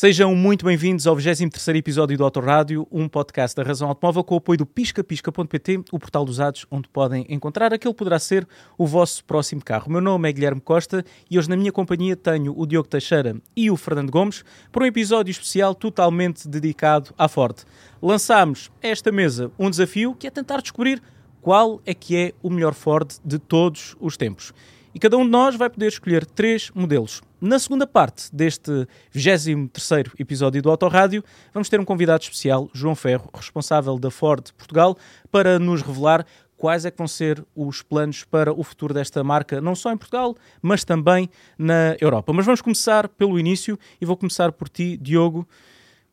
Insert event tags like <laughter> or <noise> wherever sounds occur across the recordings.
Sejam muito bem-vindos ao 23 episódio do Autorádio, um podcast da Razão Automóvel com o apoio do piscapisca.pt, o portal dos usados onde podem encontrar aquele que poderá ser o vosso próximo carro. Meu nome é Guilherme Costa e hoje na minha companhia tenho o Diogo Teixeira e o Fernando Gomes para um episódio especial totalmente dedicado à Ford. Lançámos esta mesa um desafio que é tentar descobrir qual é que é o melhor Ford de todos os tempos. E cada um de nós vai poder escolher três modelos. Na segunda parte deste 23º episódio do Autorádio, vamos ter um convidado especial, João Ferro, responsável da Ford Portugal, para nos revelar quais é que vão ser os planos para o futuro desta marca, não só em Portugal, mas também na Europa. Mas vamos começar pelo início e vou começar por ti, Diogo.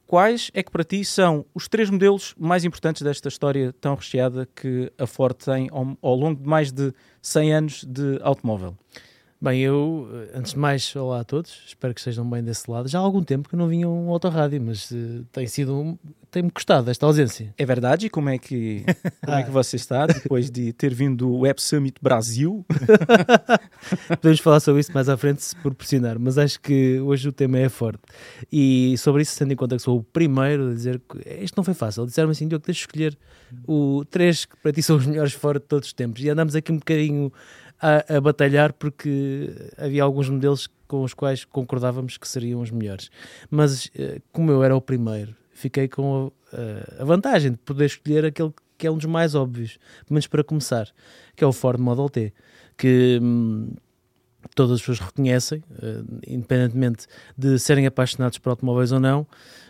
Quais é que para ti são os três modelos mais importantes desta história tão recheada que a Ford tem ao, ao longo de mais de 100 anos de automóvel? Bem, eu, antes de mais, olá a todos, espero que estejam bem desse lado. Já há algum tempo que não vinha um autorrádio, mas uh, tem sido um, tem-me custado esta ausência. É verdade? E como é que, como é que você está depois de ter vindo do Web Summit Brasil? <laughs> Podemos falar sobre isso mais à frente se proporcionar, mas acho que hoje o tema é forte. E sobre isso, tendo em conta que sou o primeiro a dizer que isto não foi fácil, disseram-me assim, Diogo, deixa escolher o três que para ti são os melhores fora de todos os tempos. E andamos aqui um bocadinho a, a, batalhar porque havia alguns modelos com os quais concordávamos que seriam os melhores. Mas eh, como eu era o primeiro, fiquei com a, a vantagem de poder escolher aquele que é um dos mais óbvios, menos para começar, que é o Ford Model T, que hum, todas as pessoas reconhecem, uh, independentemente de serem apaixonados por automóveis ou não,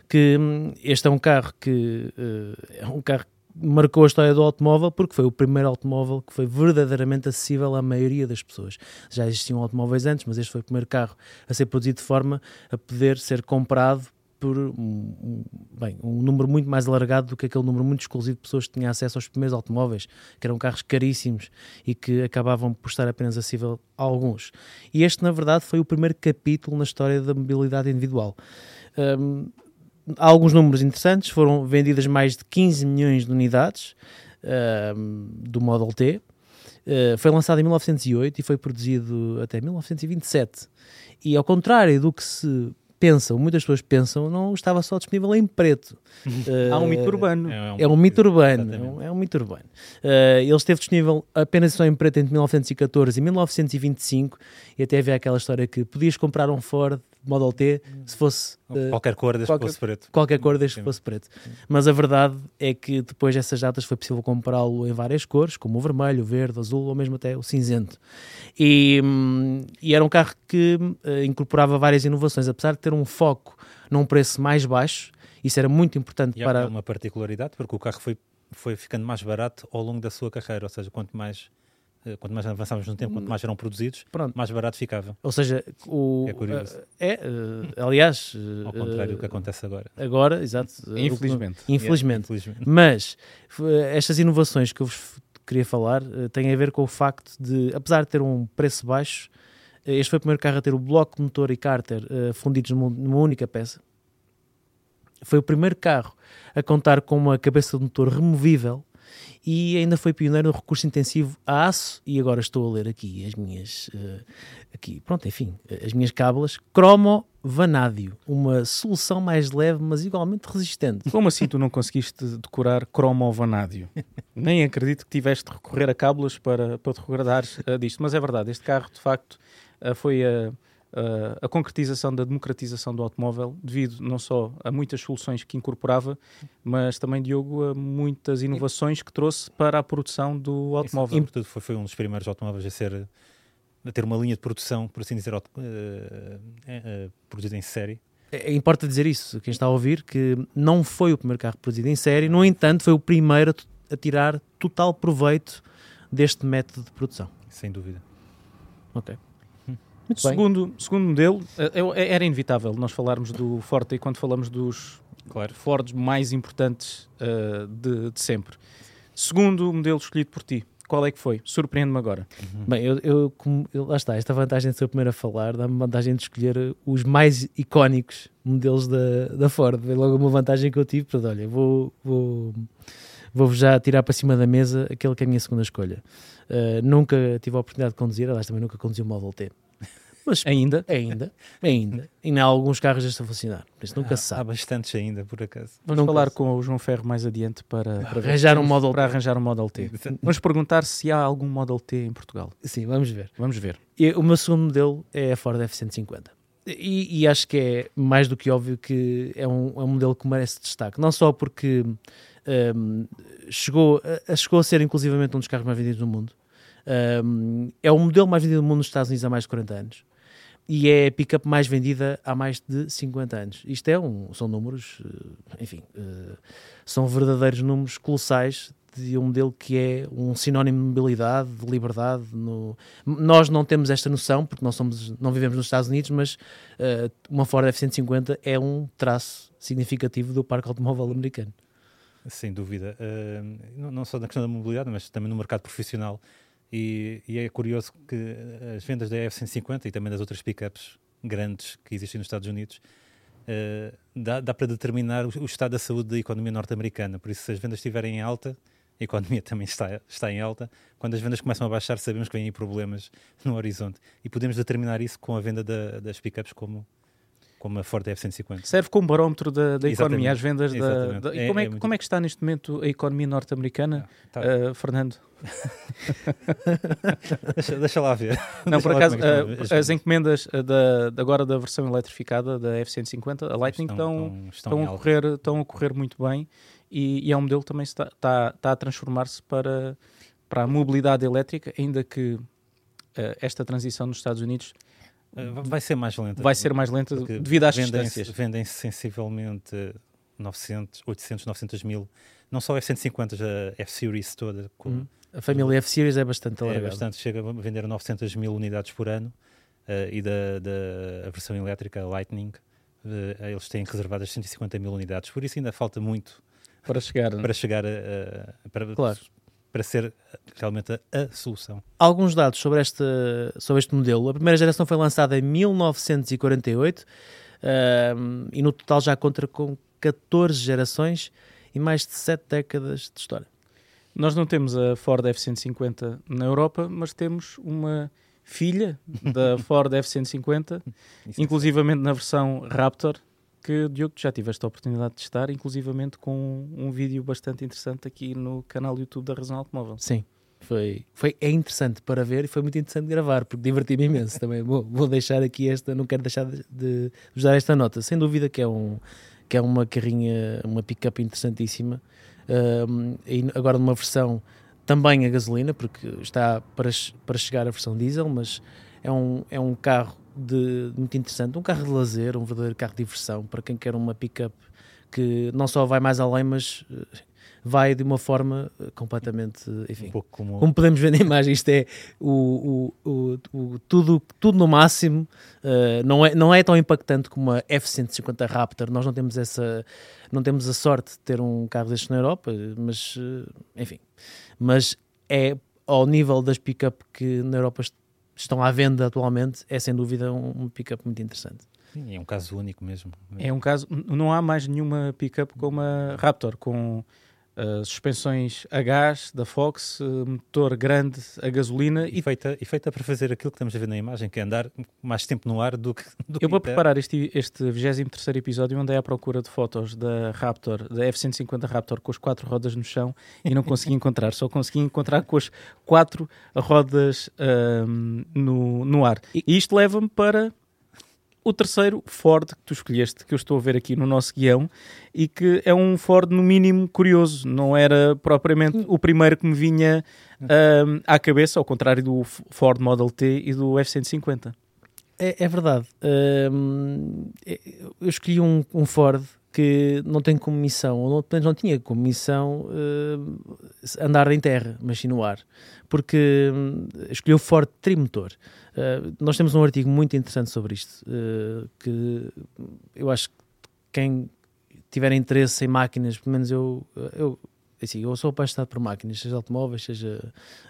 que hum, este é um carro que uh, é um carro marcou a história do automóvel porque foi o primeiro automóvel que foi verdadeiramente acessível à maioria das pessoas. Já existiam automóveis antes, mas este foi o primeiro carro a ser produzido de forma a poder ser comprado por um, bem, um número muito mais alargado do que aquele número muito exclusivo de pessoas que tinham acesso aos primeiros automóveis, que eram carros caríssimos e que acabavam por estar apenas acessível a alguns. E este, na verdade, foi o primeiro capítulo na história da mobilidade individual. Um, há alguns números interessantes, foram vendidas mais de 15 milhões de unidades uh, do Model T. Uh, foi lançado em 1908 e foi produzido até 1927. E ao contrário do que se pensam, muitas pessoas pensam, não estava só disponível em preto. uh, <laughs> Há um mito urbano. É um, é um mito urbano. É um, é um, mito urbano. Uh, ele esteve disponível apenas só em preto entre 1914 e 1925 e até havia aquela história que podias comprar um Ford Model T se fosse uh, qualquer cor desde qualquer, que fosse preto. Qualquer cor desde que fosse preto. Mas a verdade é que depois dessas datas foi possível comprá-lo em várias cores, como o vermelho, o verde, o azul ou mesmo até o cinzento. E, hum, e era um carro que uh, incorporava várias inovações, apesar de ter um foco num preço mais baixo. Isso era muito importante e para. É uma particularidade, porque o carro foi, foi ficando mais barato ao longo da sua carreira, ou seja, quanto mais quanto mais avançávamos no tempo, quanto mais eram produzidos, Pronto. mais barato ficava. Ou seja, o, é curioso. É, é aliás. Ao contrário do que acontece agora. Agora, exato. Infelizmente. Infelizmente. Yeah, infelizmente. Mas estas inovações que eu vos queria falar têm a ver com o facto de, apesar de ter um preço baixo, este foi o primeiro carro a ter o bloco motor e cárter fundidos numa única peça. Foi o primeiro carro a contar com uma cabeça de motor removível e ainda foi pioneiro no recurso intensivo a aço e agora estou a ler aqui as minhas uh, aqui, pronto, enfim, as minhas cábulas cromo vanádio, uma solução mais leve, mas igualmente resistente. Como assim tu não conseguiste decorar cromo vanádio? <laughs> Nem acredito que tiveste de recorrer a cábulas para, para te recordares uh, disto, mas é verdade, este carro de facto uh, foi a uh, a concretização da democratização do automóvel, devido não só a muitas soluções que incorporava, mas também, Diogo, a muitas inovações que trouxe para a produção do automóvel. Isso, foi, foi um dos primeiros automóveis a ser a ter uma linha de produção, por assim dizer, uh, uh, uh, produzida em série. É, importa dizer isso, quem está a ouvir, que não foi o primeiro carro produzido em série, no entanto, foi o primeiro a, a tirar total proveito deste método de produção. Sem dúvida. Ok. Muito segundo, bem. segundo modelo, eh, é, era inevitável nós falarmos do Forte quando falamos dos claro. Fords mais importantes uh, de, de, sempre. Segundo modelo escolhido por ti, qual é que foi? Surpreende-me agora. Uhum. Bem, eu, eu, como, eu, lá está, esta vantagem de ser o primeiro a falar dá-me vantagem de escolher os mais icónicos modelos da, da Ford. É logo uma vantagem que eu tive, portanto, olha, vou, vou, vou já tirar para cima da mesa aquele que é a minha segunda escolha. Uh, nunca tive a oportunidade de conduzir, aliás, também nunca conduzi o Model T. Mas ainda? Ainda, ainda. E em alguns carros já estão a funcionar. Por isso nunca há, se sabe. Há bastantes ainda, por acaso. Vamos Nunca falar se- com o João Ferro mais adiante para, para arranjar um Model para T. arranjar um Model T. Vamos perguntar se há algum Model T em Portugal. Sim, vamos ver. Vamos ver. E o meu segundo modelo é a Ford F-150. E, e acho que é mais do que óbvio que é um, é um modelo que merece destaque. Não só porque hum, chegou, a- chegou a ser inclusivamente um dos carros mais vendidos do mundo. Hum, é o modelo mais vendido do mundo nos Estados Unidos há mais de 40 anos. E é a pick-up mais vendida há mais de 50 anos. Isto é um, são números, eh, enfim, eh, são verdadeiros números colossais de um modelo que é um sinónimo de mobilidade, de liberdade. No... Nós não temos esta noção, porque não, somos, não vivemos nos Estados Unidos, mas eh, uma Ford F-150 é um traço significativo do parque automóvel americano. Sem dúvida. Uh, não só na questão da mobilidade, mas também no mercado profissional. E, e é curioso que as vendas da F-150 e também das outras pickups grandes que existem nos Estados Unidos uh, dá, dá para determinar o, o estado da saúde da economia norte-americana. Por isso, se as vendas estiverem em alta, a economia <laughs> também está, está em alta. Quando as vendas começam a baixar, sabemos que vêm aí problemas no horizonte. E podemos determinar isso com a venda da, das pickups como, como a Ford F-150. Serve como barómetro da, da economia, as vendas da. Da- e É- como, é, é que- muito- como é que está neste momento a economia norte-americana, Tá. uh, Fernando? <laughs> Deixa, deixa lá ver. Não, Deixa por acaso, uh, estão as encomendas uh, da, agora da versão eletrificada da F-150, a Lightning, estão, estão, estão, em a correr, estão a correr muito bem e, e é um modelo que também está, está, está a transformar-se para, para a mobilidade elétrica, ainda que uh, esta transição nos Estados Unidos vai- vai ser mais lenta. vai ser mais lenta devido às vendem-se- distâncias. Vendem-se sensivelmente 900, 800, 900 mil. Não só a F-150, a F-Series toda. Com, Hum. A família F-Series é bastante é alargada. bastante, chega a vender 900 mil unidades por ano. uh, e da, da a versão elétrica, Lightning, uh, eles têm reservadas 150 mil unidades. Por isso ainda falta muito Para chegar. para chegar a, a- para, Claro. Para ser realmente a, a solução. alguns dados sobre, esta, sobre este modelo. A primeira geração foi lançada em 1948 ahm, e no total já conta com 14 gerações e mais de 7 décadas de história. Nós não temos a Ford F-150 na Europa, mas temos uma filha da <laughs> Ford F-150, Isso é inclusivamente na versão Raptor, que Diogo já tiveste a oportunidade de testar, inclusivamente com um vídeo bastante interessante aqui no canal YouTube da Razão Automóvel. Sim, foi, foi, é interessante para ver e foi muito interessante gravar, porque diverti-me imenso também. Vou, vou deixar aqui esta, não quero deixar de, vos dar esta nota. Sem dúvida que é, um, que é uma carrinha, uma pick-up interessantíssima. E agora numa versão também a gasolina, porque está para, para chegar a versão diesel, mas é um, é um carro de, muito interessante, um carro de lazer, um verdadeiro carro de diversão para quem quer uma pick-up que não só vai mais além, mas eh, vai de uma forma eh, completamente, enfim, um pouco como, como podemos ver na imagem, isto é o, o, o, o- tudo, tudo no máximo, uh, não, é, não é tão impactante como a F-150 Raptor, nós não temos essa, não temos a sorte de ter um carro destes na Europa, mas, uh, enfim, mas é ao nível das pick-up que na Europa estão à venda atualmente, é sem dúvida um, um pick-up muito interessante. Sim, é um caso único mesmo. É um caso, não há mais nenhuma pickup como a Raptor, com uh, suspensões a gás da Fox, uh, motor grande a gasolina E, e feita, e feita para fazer aquilo que estamos a ver na imagem, que é andar mais tempo no ar do que. Do Eu vou preparar este, este 23 episódio, andei à procura de fotos da Raptor, da F-150 Raptor, com as quatro rodas no chão e não consegui <laughs> encontrar. Só consegui encontrar com as quatro rodas ahm, no, no ar. E isto leva-me para o terceiro Ford que tu escolheste, que eu estou a ver aqui no nosso guião, e que é um Ford, no mínimo, curioso. Não era propriamente o primeiro que me vinha ahm, à cabeça, ao contrário do Ford Model T e do F-150. É, é verdade. Hum, eu escolhi um, um Ford que não tem como missão, ou pelo menos não tinha como missão hum, andar em terra, mas sim no ar. Porque hum, escolhi o Ford Trimotor. Uh, nós temos um artigo muito interessante sobre isto, uh, que eu acho que quem tiver interesse em máquinas, pelo menos eu, eu, assim, eu sou apaixonado por máquinas, seja automóveis, seja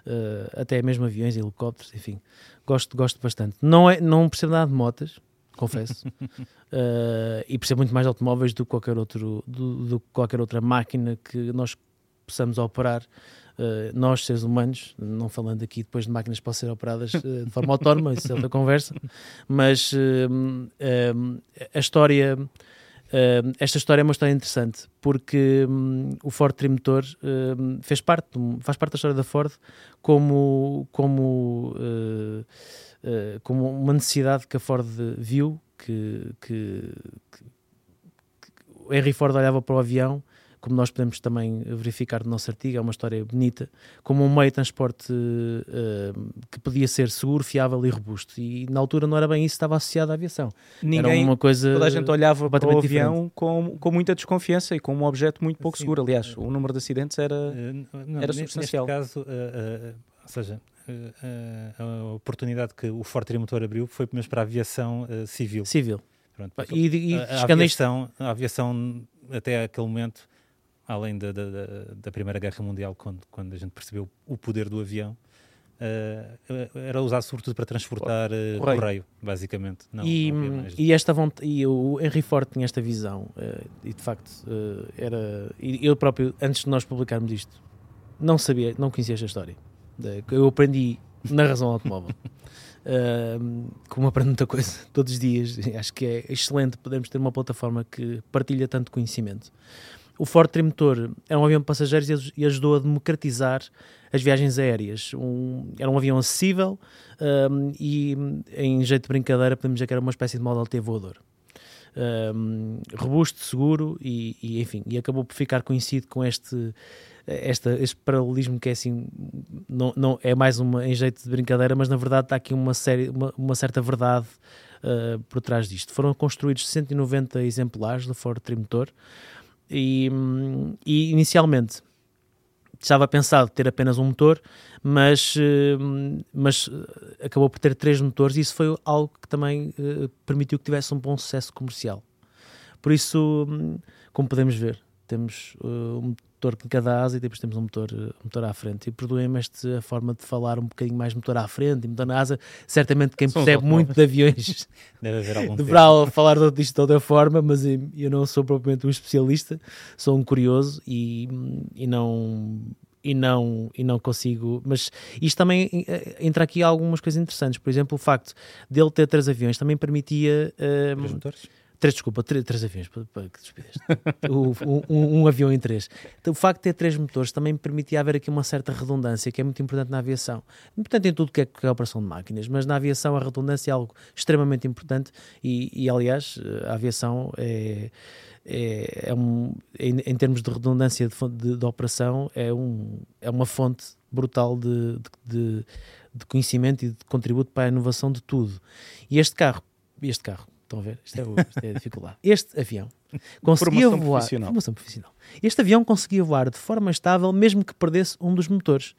uh, até mesmo aviões, helicópteros, enfim gosto, gosto bastante. Não, é, não percebo nada de motas, confesso, uh, <laughs> e percebo muito mais de automóveis do que qualquer, outro, do, do que qualquer outra máquina que nós possamos operar. Uh, nós, seres humanos, não falando aqui depois de máquinas que possam ser operadas uh, de forma autónoma, isso é outra conversa, mas a história, esta história é uma história interessante, porque um, o Ford Trimotor fez parte, faz parte da história da Ford como, como, como uma necessidade que a Ford viu, que, que, que, Henry Ford olhava para o avião como nós podemos também verificar no nosso artigo, é uma história bonita, como um meio de transporte uh, que podia ser seguro, fiável e robusto. E na altura não era bem isso que estava associado à aviação. Ninguém, era uma coisa toda a gente olhava para o avião com, com muita desconfiança e com um objeto muito pouco Sim, seguro. Aliás, o número de acidentes era, uh, não, era substancial. Neste caso, uh, ou seja, a oportunidade que o Forte Trimotor abriu foi mesmo para a aviação civil. Civil. Pronto, e, e, a, a, aviação, a aviação até aquele momento além da, da, da, Primeira Guerra Mundial, quando, quando a gente percebeu o poder do avião, uh, era usado sobretudo para transportar uh, correio. correio. basicamente. Não, e, não e, esta vontade, e o Henry Ford tinha esta visão, uh, e de facto era. Eu próprio, antes de nós publicarmos isto, não sabia, não conhecia esta história. Eu aprendi na razão automóvel. <laughs> Uh, como aprendo muita coisa todos os dias, acho que é excelente podermos ter uma plataforma que partilha tanto conhecimento o Ford Trimotor era um avião de passageiros e ajudou a democratizar as viagens aéreas. Um, era um avião acessível um, e, em jeito de brincadeira, podemos dizer que era uma espécie de Model T voador. Um, robusto, seguro e, e, enfim, e acabou por ficar conhecido com este, esta, este paralelismo que é assim, não, não, é mais uma em jeito de brincadeira, mas na verdade está aqui uma, série, uma, uma certa verdade uh, por trás disto. Foram construídos 190 exemplares do Ford Trimotor, e, e inicialmente estava pensado ter apenas um motor, mas, eh, mas eh, acabou por ter três motores e isso foi algo que também permitiu que tivesse um bom sucesso comercial. Por isso, hum, como podemos ver, temos motor de cada asa e depois temos um motor, um motor à frente. E perdoem-me esta forma de falar um bocadinho mais motor à frente e motor na asa. Certamente quem percebe muito de aviões <laughs> deverá tempo. falar disto de outra forma, mas eu não sou propriamente um especialista, sou um curioso e, e não e não, e não consigo. Mas isto também eh, entra aqui algumas coisas interessantes. Por exemplo, o facto dele ter três aviões também permitia. Uh, três motores? Três, desculpa, três, três aviões, que despedeste. <laughs> um, um, avião em três. Então, o facto de ter três motores também permitia haver aqui uma certa redundância, que é muito importante na aviação. Importante em tudo que é, que é a operação de máquinas, mas na aviação a redundância é algo extremamente importante e, e aliás, a aviação é, é, é um, em, em, termos de redundância de, de, de, operação, é, um, é uma fonte brutal de, de, de conhecimento e de contributo para a inovação de tudo. E este carro, este carro, Estão a ver? Isto é, o, isto é a dificuldade. Este avião conseguia formação voar. Profissional. Formação profissional. Este avião conseguia voar de forma estável, mesmo que perdesse um dos motores.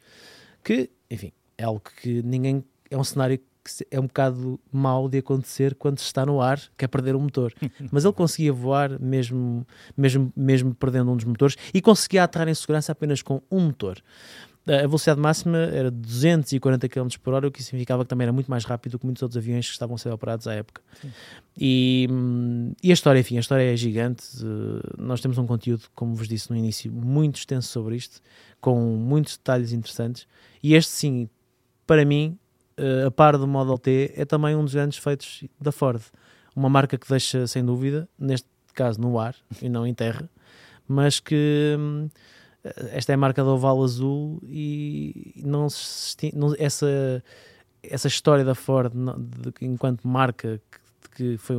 Que, enfim, é algo que ninguém. É um cenário que é um bocado mau de acontecer quando se está no ar, que é perder o um motor. <laughs> Mas ele conseguia voar mesmo, mesmo, mesmo perdendo um dos motores e conseguia aterrar em segurança apenas com um motor a velocidade máxima era 240 km por hora, o que significava que também era muito mais rápido do que muitos outros aviões que estavam a ser operados à época. E, e, a história, enfim, a história é gigante. Nós temos um conteúdo, como vos disse no início, muito extenso sobre isto, com muitos detalhes interessantes. E este, sim, para mim, a par do Model T, é também um dos grandes feitos da Ford. Uma marca que deixa, sem dúvida, neste caso no ar e não em terra, mas que hum, esta é a marca do oval azul e não, não essa essa história da Ford de, de, enquanto marca que, que foi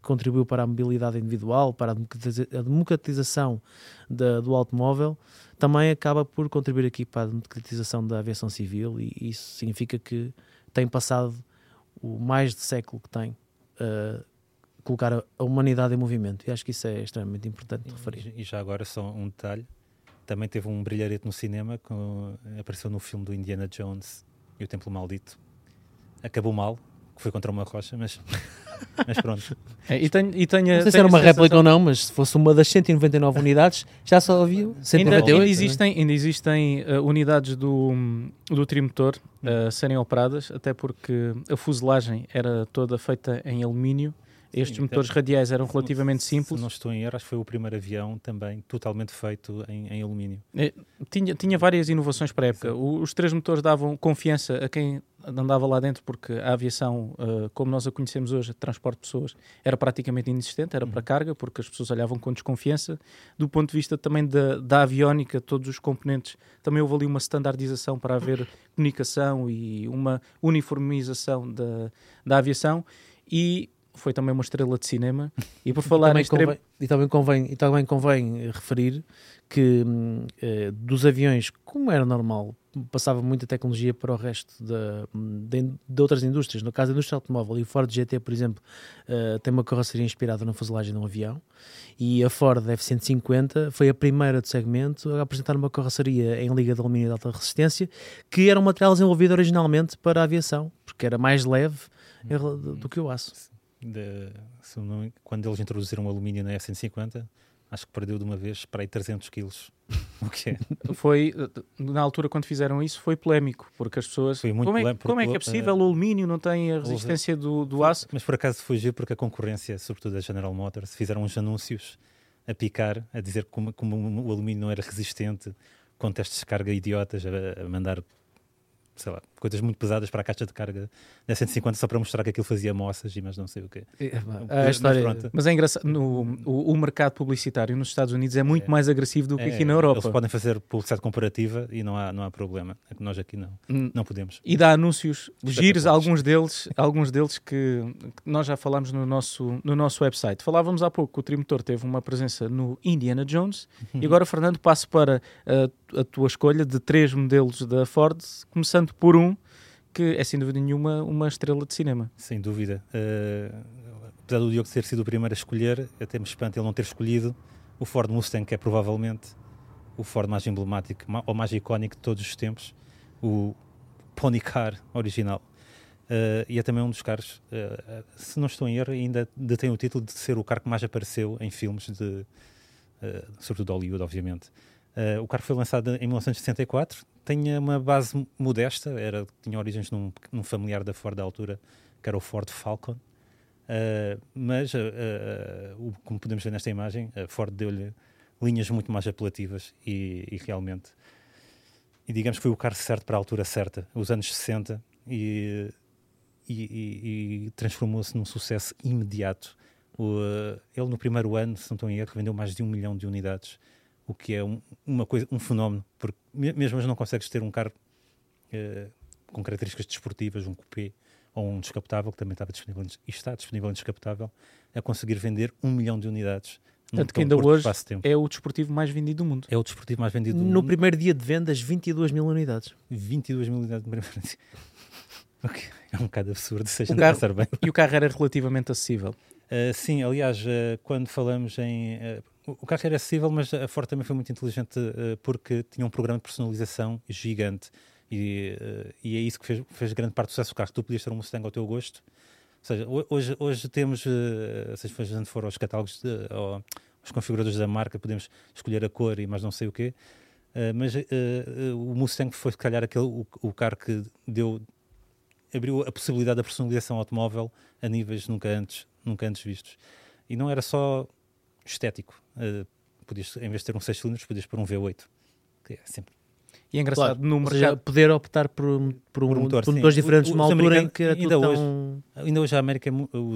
contribuiu para a mobilidade individual, para a democratização da, do automóvel, também acaba por contribuir aqui para a democratização da aviação civil e isso significa que tem passado o mais de século que tem uh, colocar a, a, humanidade em movimento e acho que isso é extremamente importante de referir. E já agora só um detalhe, também teve um brilharete no cinema, com, apareceu no filme do Indiana Jones e o Templo Maldito. Acabou mal, que foi contra uma rocha, mas, <laughs> mas pronto. É, e tenho, e tenho, não sei se era uma réplica ou não, mas se fosse uma das 199 unidades, já só havia 198. Ainda, ainda existem, ainda existem uh, unidades do, do trimotor uh, serem operadas, até porque a fuselagem era toda feita em alumínio Estes Sim, motores então, radiais eram se- relativamente se simples. não estou em erro, foi o primeiro avião também totalmente feito em, em alumínio. Eh, Tinha, tinha várias inovações para a época. O- Os três motores davam confiança a quem andava lá dentro, porque a aviação, eh, como nós a conhecemos hoje, transporte de pessoas, era praticamente inexistente, era para carga, porque as pessoas olhavam com desconfiança. Do ponto de vista também da, da aviónica, todos os componentes, também houve ali uma standardização para haver comunicação e uma uniformização da, da aviação. E foi também uma estrela de cinema. <laughs> E por falar em também estrela... convém, e, também convém, e também convém eh, referir que hum, eh, dos aviões, como era normal, passava muita tecnologia para o resto da, hum, de, de outras indústrias. No caso da indústria automóvel, e o Ford GT, por exemplo, eh, tem uma carroceria inspirada na fuselagem de um avião. E a Ford F-150 foi a primeira do segmento a apresentar uma carroceria em liga de alumínio de alta resistência, que era um material desenvolvido originalmente para a aviação, porque era mais leve do que o aço. De- não- quando eles introduziram o alumínio na F-150, acho que perdeu de uma vez para aí 300 quilos. <laughs> O que é? foi na altura quando fizeram isso foi polémico porque as pessoas Foi muito como, é, polémico, como é que é possível o alumínio não tem a resistência do, do aço Mas por acaso fugiu porque a concorrência, sobretudo a General Motors, fizeram uns anúncios a picar, a dizer como, como o alumínio não era resistente, com testes de carga idiotas, a, a mandar, sei lá, coisas muito pesadas para a caixa de carga da 150 só para mostrar que aquilo fazia moças e mais não sei o quê. A Mas história, mas é engraçado no, o, o mercado publicitário nos Estados Unidos é muito É. mais agressivo do que É, aqui na Europa Eles podem fazer publicidade comparativa e não há, não há problema. É Nós aqui não, Hum, não podemos. e dá anúncios giros alguns deles alguns deles que, que nós já falámos no nosso no nosso website falávamos há pouco que o Trimotor teve uma presença no Indiana Jones Uhum. e agora Fernando passo para a, a tua escolha de três modelos da Ford começando por um que é sem dúvida nenhuma uma estrela de cinema Sem dúvida. Eh, apesar do Diogo ter sido o primeiro a escolher, até me espanta ele não ter escolhido o Ford Mustang, que é provavelmente o Ford mais emblemático ou mais icónico de todos os tempos, o Pony Car original. Eh, e é também um dos carros, eh, se não estou em erro, ainda detém o título de ser o carro que mais apareceu em filmes, de, eh, sobretudo Hollywood, obviamente. Eh, o carro foi lançado em 1964, tinha uma base modesta, era, tinha origens num, num familiar da Ford da altura, que era o Ford Falcon. Uh, mas, uh, uh, o- como podemos ver nesta imagem, a Ford deu-lhe linhas muito mais apelativas e, e realmente, e digamos que foi o carro certo para a altura certa, os anos 60, e, e- e- transformou-se num sucesso imediato. O, uh, ele, no primeiro ano, se não estou em erro, vendeu mais de um milhão de unidades, o que é um, uma coisa, um fenómeno, porque me- mesmo não consegues ter um carro uh, com características desportivas, um coupé, ou um descapotável, que também estava disponível e está disponível em descapotável, a conseguir vender um milhão de unidades. Tanto que ainda hoje espaço de tempo. é o desportivo mais vendido do mundo. É o desportivo mais vendido do No mundo. primeiro dia de vendas, 22 mil unidades. 22 mil unidades de primeira <laughs> O que É um bocado absurdo, se a O carro- pensar bem. <laughs> E o carro era relativamente acessível. Uh, sim, aliás, uh, quando falamos em. uh, o carro era acessível, mas a Ford também foi muito inteligente uh, porque tinha um programa de personalização gigante. E, uh, e é isso que fez, fez grande parte do sucesso do carro. Tu podias ter um Mustang ao teu gosto. Ou seja, ho- hoje, hoje temos, uh, se a gente for aos catálogos, de, ou aos configuradores da marca, podemos escolher a cor e mais não sei o quê. Uh, mas o Mustang foi, se calhar, aquele, o, o carro que deu abriu a possibilidade da personalização automóvel a níveis nunca antes, nunca antes vistos. E não era só estético. Uh, podias, em vez de ter um 6 cilindros, podias pôr um V8. Que é sempre E é engraçado, Claro, no mercado seja, poder optar por, um- por, um, Por motor, por motores diferentes numa altura em que era ainda tudo hoje- tão... Ainda hoje a América, é o,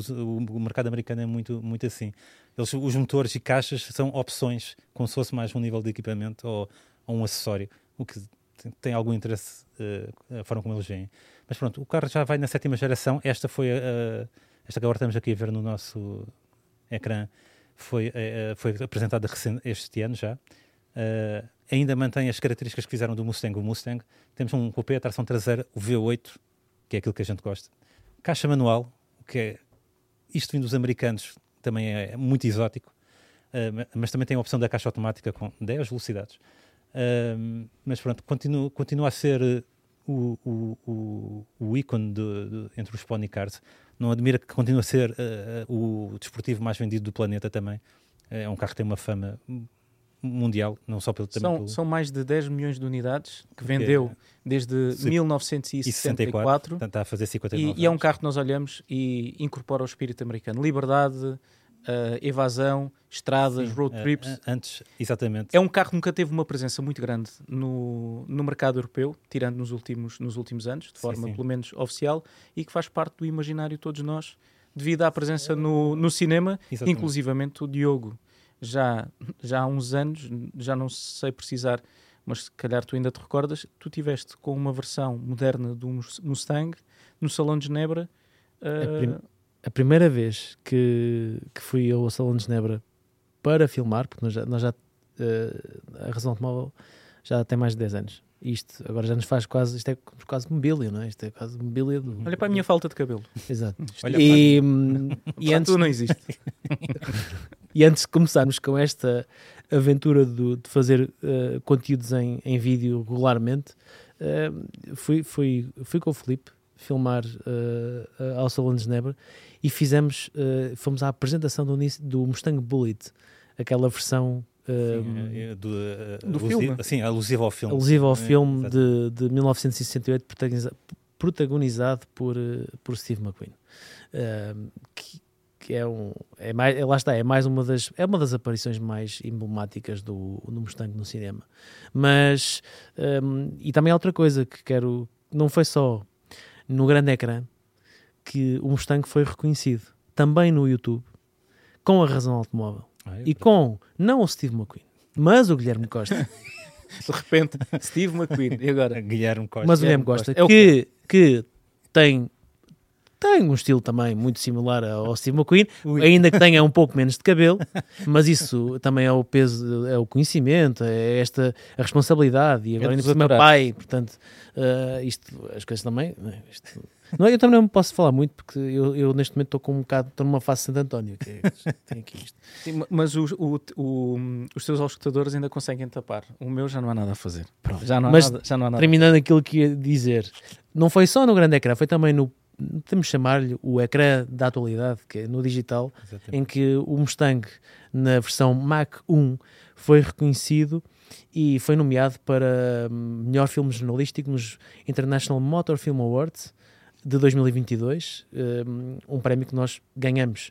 o mercado americano é muito, muito assim. Eles, os motores e caixas são opções, como se fosse mais um nível de equipamento ou, ou um acessório, o que tem, tem algum interesse eh, a forma como eles veem. Mas pronto, o carro já vai na sétima geração. Esta foi a, a- esta que agora estamos aqui a ver no nosso ecrã, foi, eh, foi apresentada este ano já. Eh, ainda mantém as características que fizeram do Mustang o Mustang. Temos um coupé, tração traseira, o V8, que é aquilo que a gente gosta. Caixa manual, que é isto vindo dos americanos também é muito exótico, uh, ma- mas também tem a opção da caixa automática com 10 velocidades. Mas pronto, continua, continua a ser uh, o, o, o, o ícone de- de- entre os pony cars. Não admira que continue a ser uh, o desportivo mais vendido do planeta também. É um carro que tem uma fama mundial, não só pelo também São, pelo, são mais de 10 milhões de unidades que vendeu desde Se- 1964 portanto, está a fazer 59 e, e é um carro que nós olhamos e incorpora o espírito americano. Liberdade, eh, evasão, estradas, Sim, road eh, trips. eh, antes, exatamente. É um carro que nunca teve uma presença muito grande no, no mercado europeu, tirando nos últimos, nos últimos anos, de forma sim. pelo menos oficial, e que faz parte do imaginário de todos nós, devido à presença no, no cinema, Exatamente. inclusivamente o Diogo. Já, já há uns anos, já não sei precisar, mas se calhar tu ainda te recordas, tu tiveste com uma versão moderna do Mus- Mustang no Salão de Genebra. prim- A primeira vez que, que fui ao Salão de Genebra para filmar, porque nós já, nós já eh, a Razão Automóvel já tem mais de 10 anos. Isto agora já nos faz quase, isto é quase mobília, não é? Isto é quase mobília do. olha para a minha falta de cabelo. Exato. <laughs> Olha E, hum, e antes, tu não existe. <laughs> E antes de começarmos com esta aventura do- de fazer eh, conteúdos em, em vídeo regularmente, eh, fui, fui, fui com o Felipe filmar eh, eh, ao Salão de Genebra e fizemos, eh, fomos à apresentação do, início- do Mustang Bullet, aquela versão eh, Sim, é, é, do, eh, Do alusivo- filme. Sim, alusivo ao filme. alusiva ao É, filme exato. de, de 1968, protagoniza- protagonizado por, eh, por Steve McQueen. Eh, que, que é um é mais é- lá está é mais uma das é uma das aparições mais emblemáticas do, do Mustang no cinema mas hum, e também há outra coisa que quero não foi só no grande ecrã que o Mustang foi reconhecido também no YouTube com a razão automóvel Ah, é e com não o Steve McQueen mas o Guilherme Costa <laughs> De repente, Steve McQueen. E agora? Guilherme Costa. mas o Guilherme Guilherme Costa Costa. É o que, que tem tem um estilo também muito similar ao Steve McQueen, Ui. ainda que tenha um pouco menos de cabelo, <laughs> mas isso também é o peso, é o conhecimento, é esta a responsabilidade e agora ainda por cima apurados. pai, portanto, eh, isto, as coisas também, né, isto- não, é- eu também não posso falar muito porque eu, eu neste momento estou com um bocado, estou numa fase de Santo António, que é, <laughs> tem aqui isto. Sim, ma- mas os, o- o- os teus auscultadores ainda conseguem tapar. O meu já não há nada a fazer. Já não há Mas nada. Já não há nada. Terminando aquilo que ia dizer, não foi só no grande ecrã, foi também no, temos de chamar-lhe o ecrã da atualidade, que é no digital, Exatamente. em que o Mustang, na versão Mach 1, foi reconhecido e foi nomeado para hum, melhor filme jornalístico nos International Motor Film Awards de 2022, hum, um prémio que nós ganhamos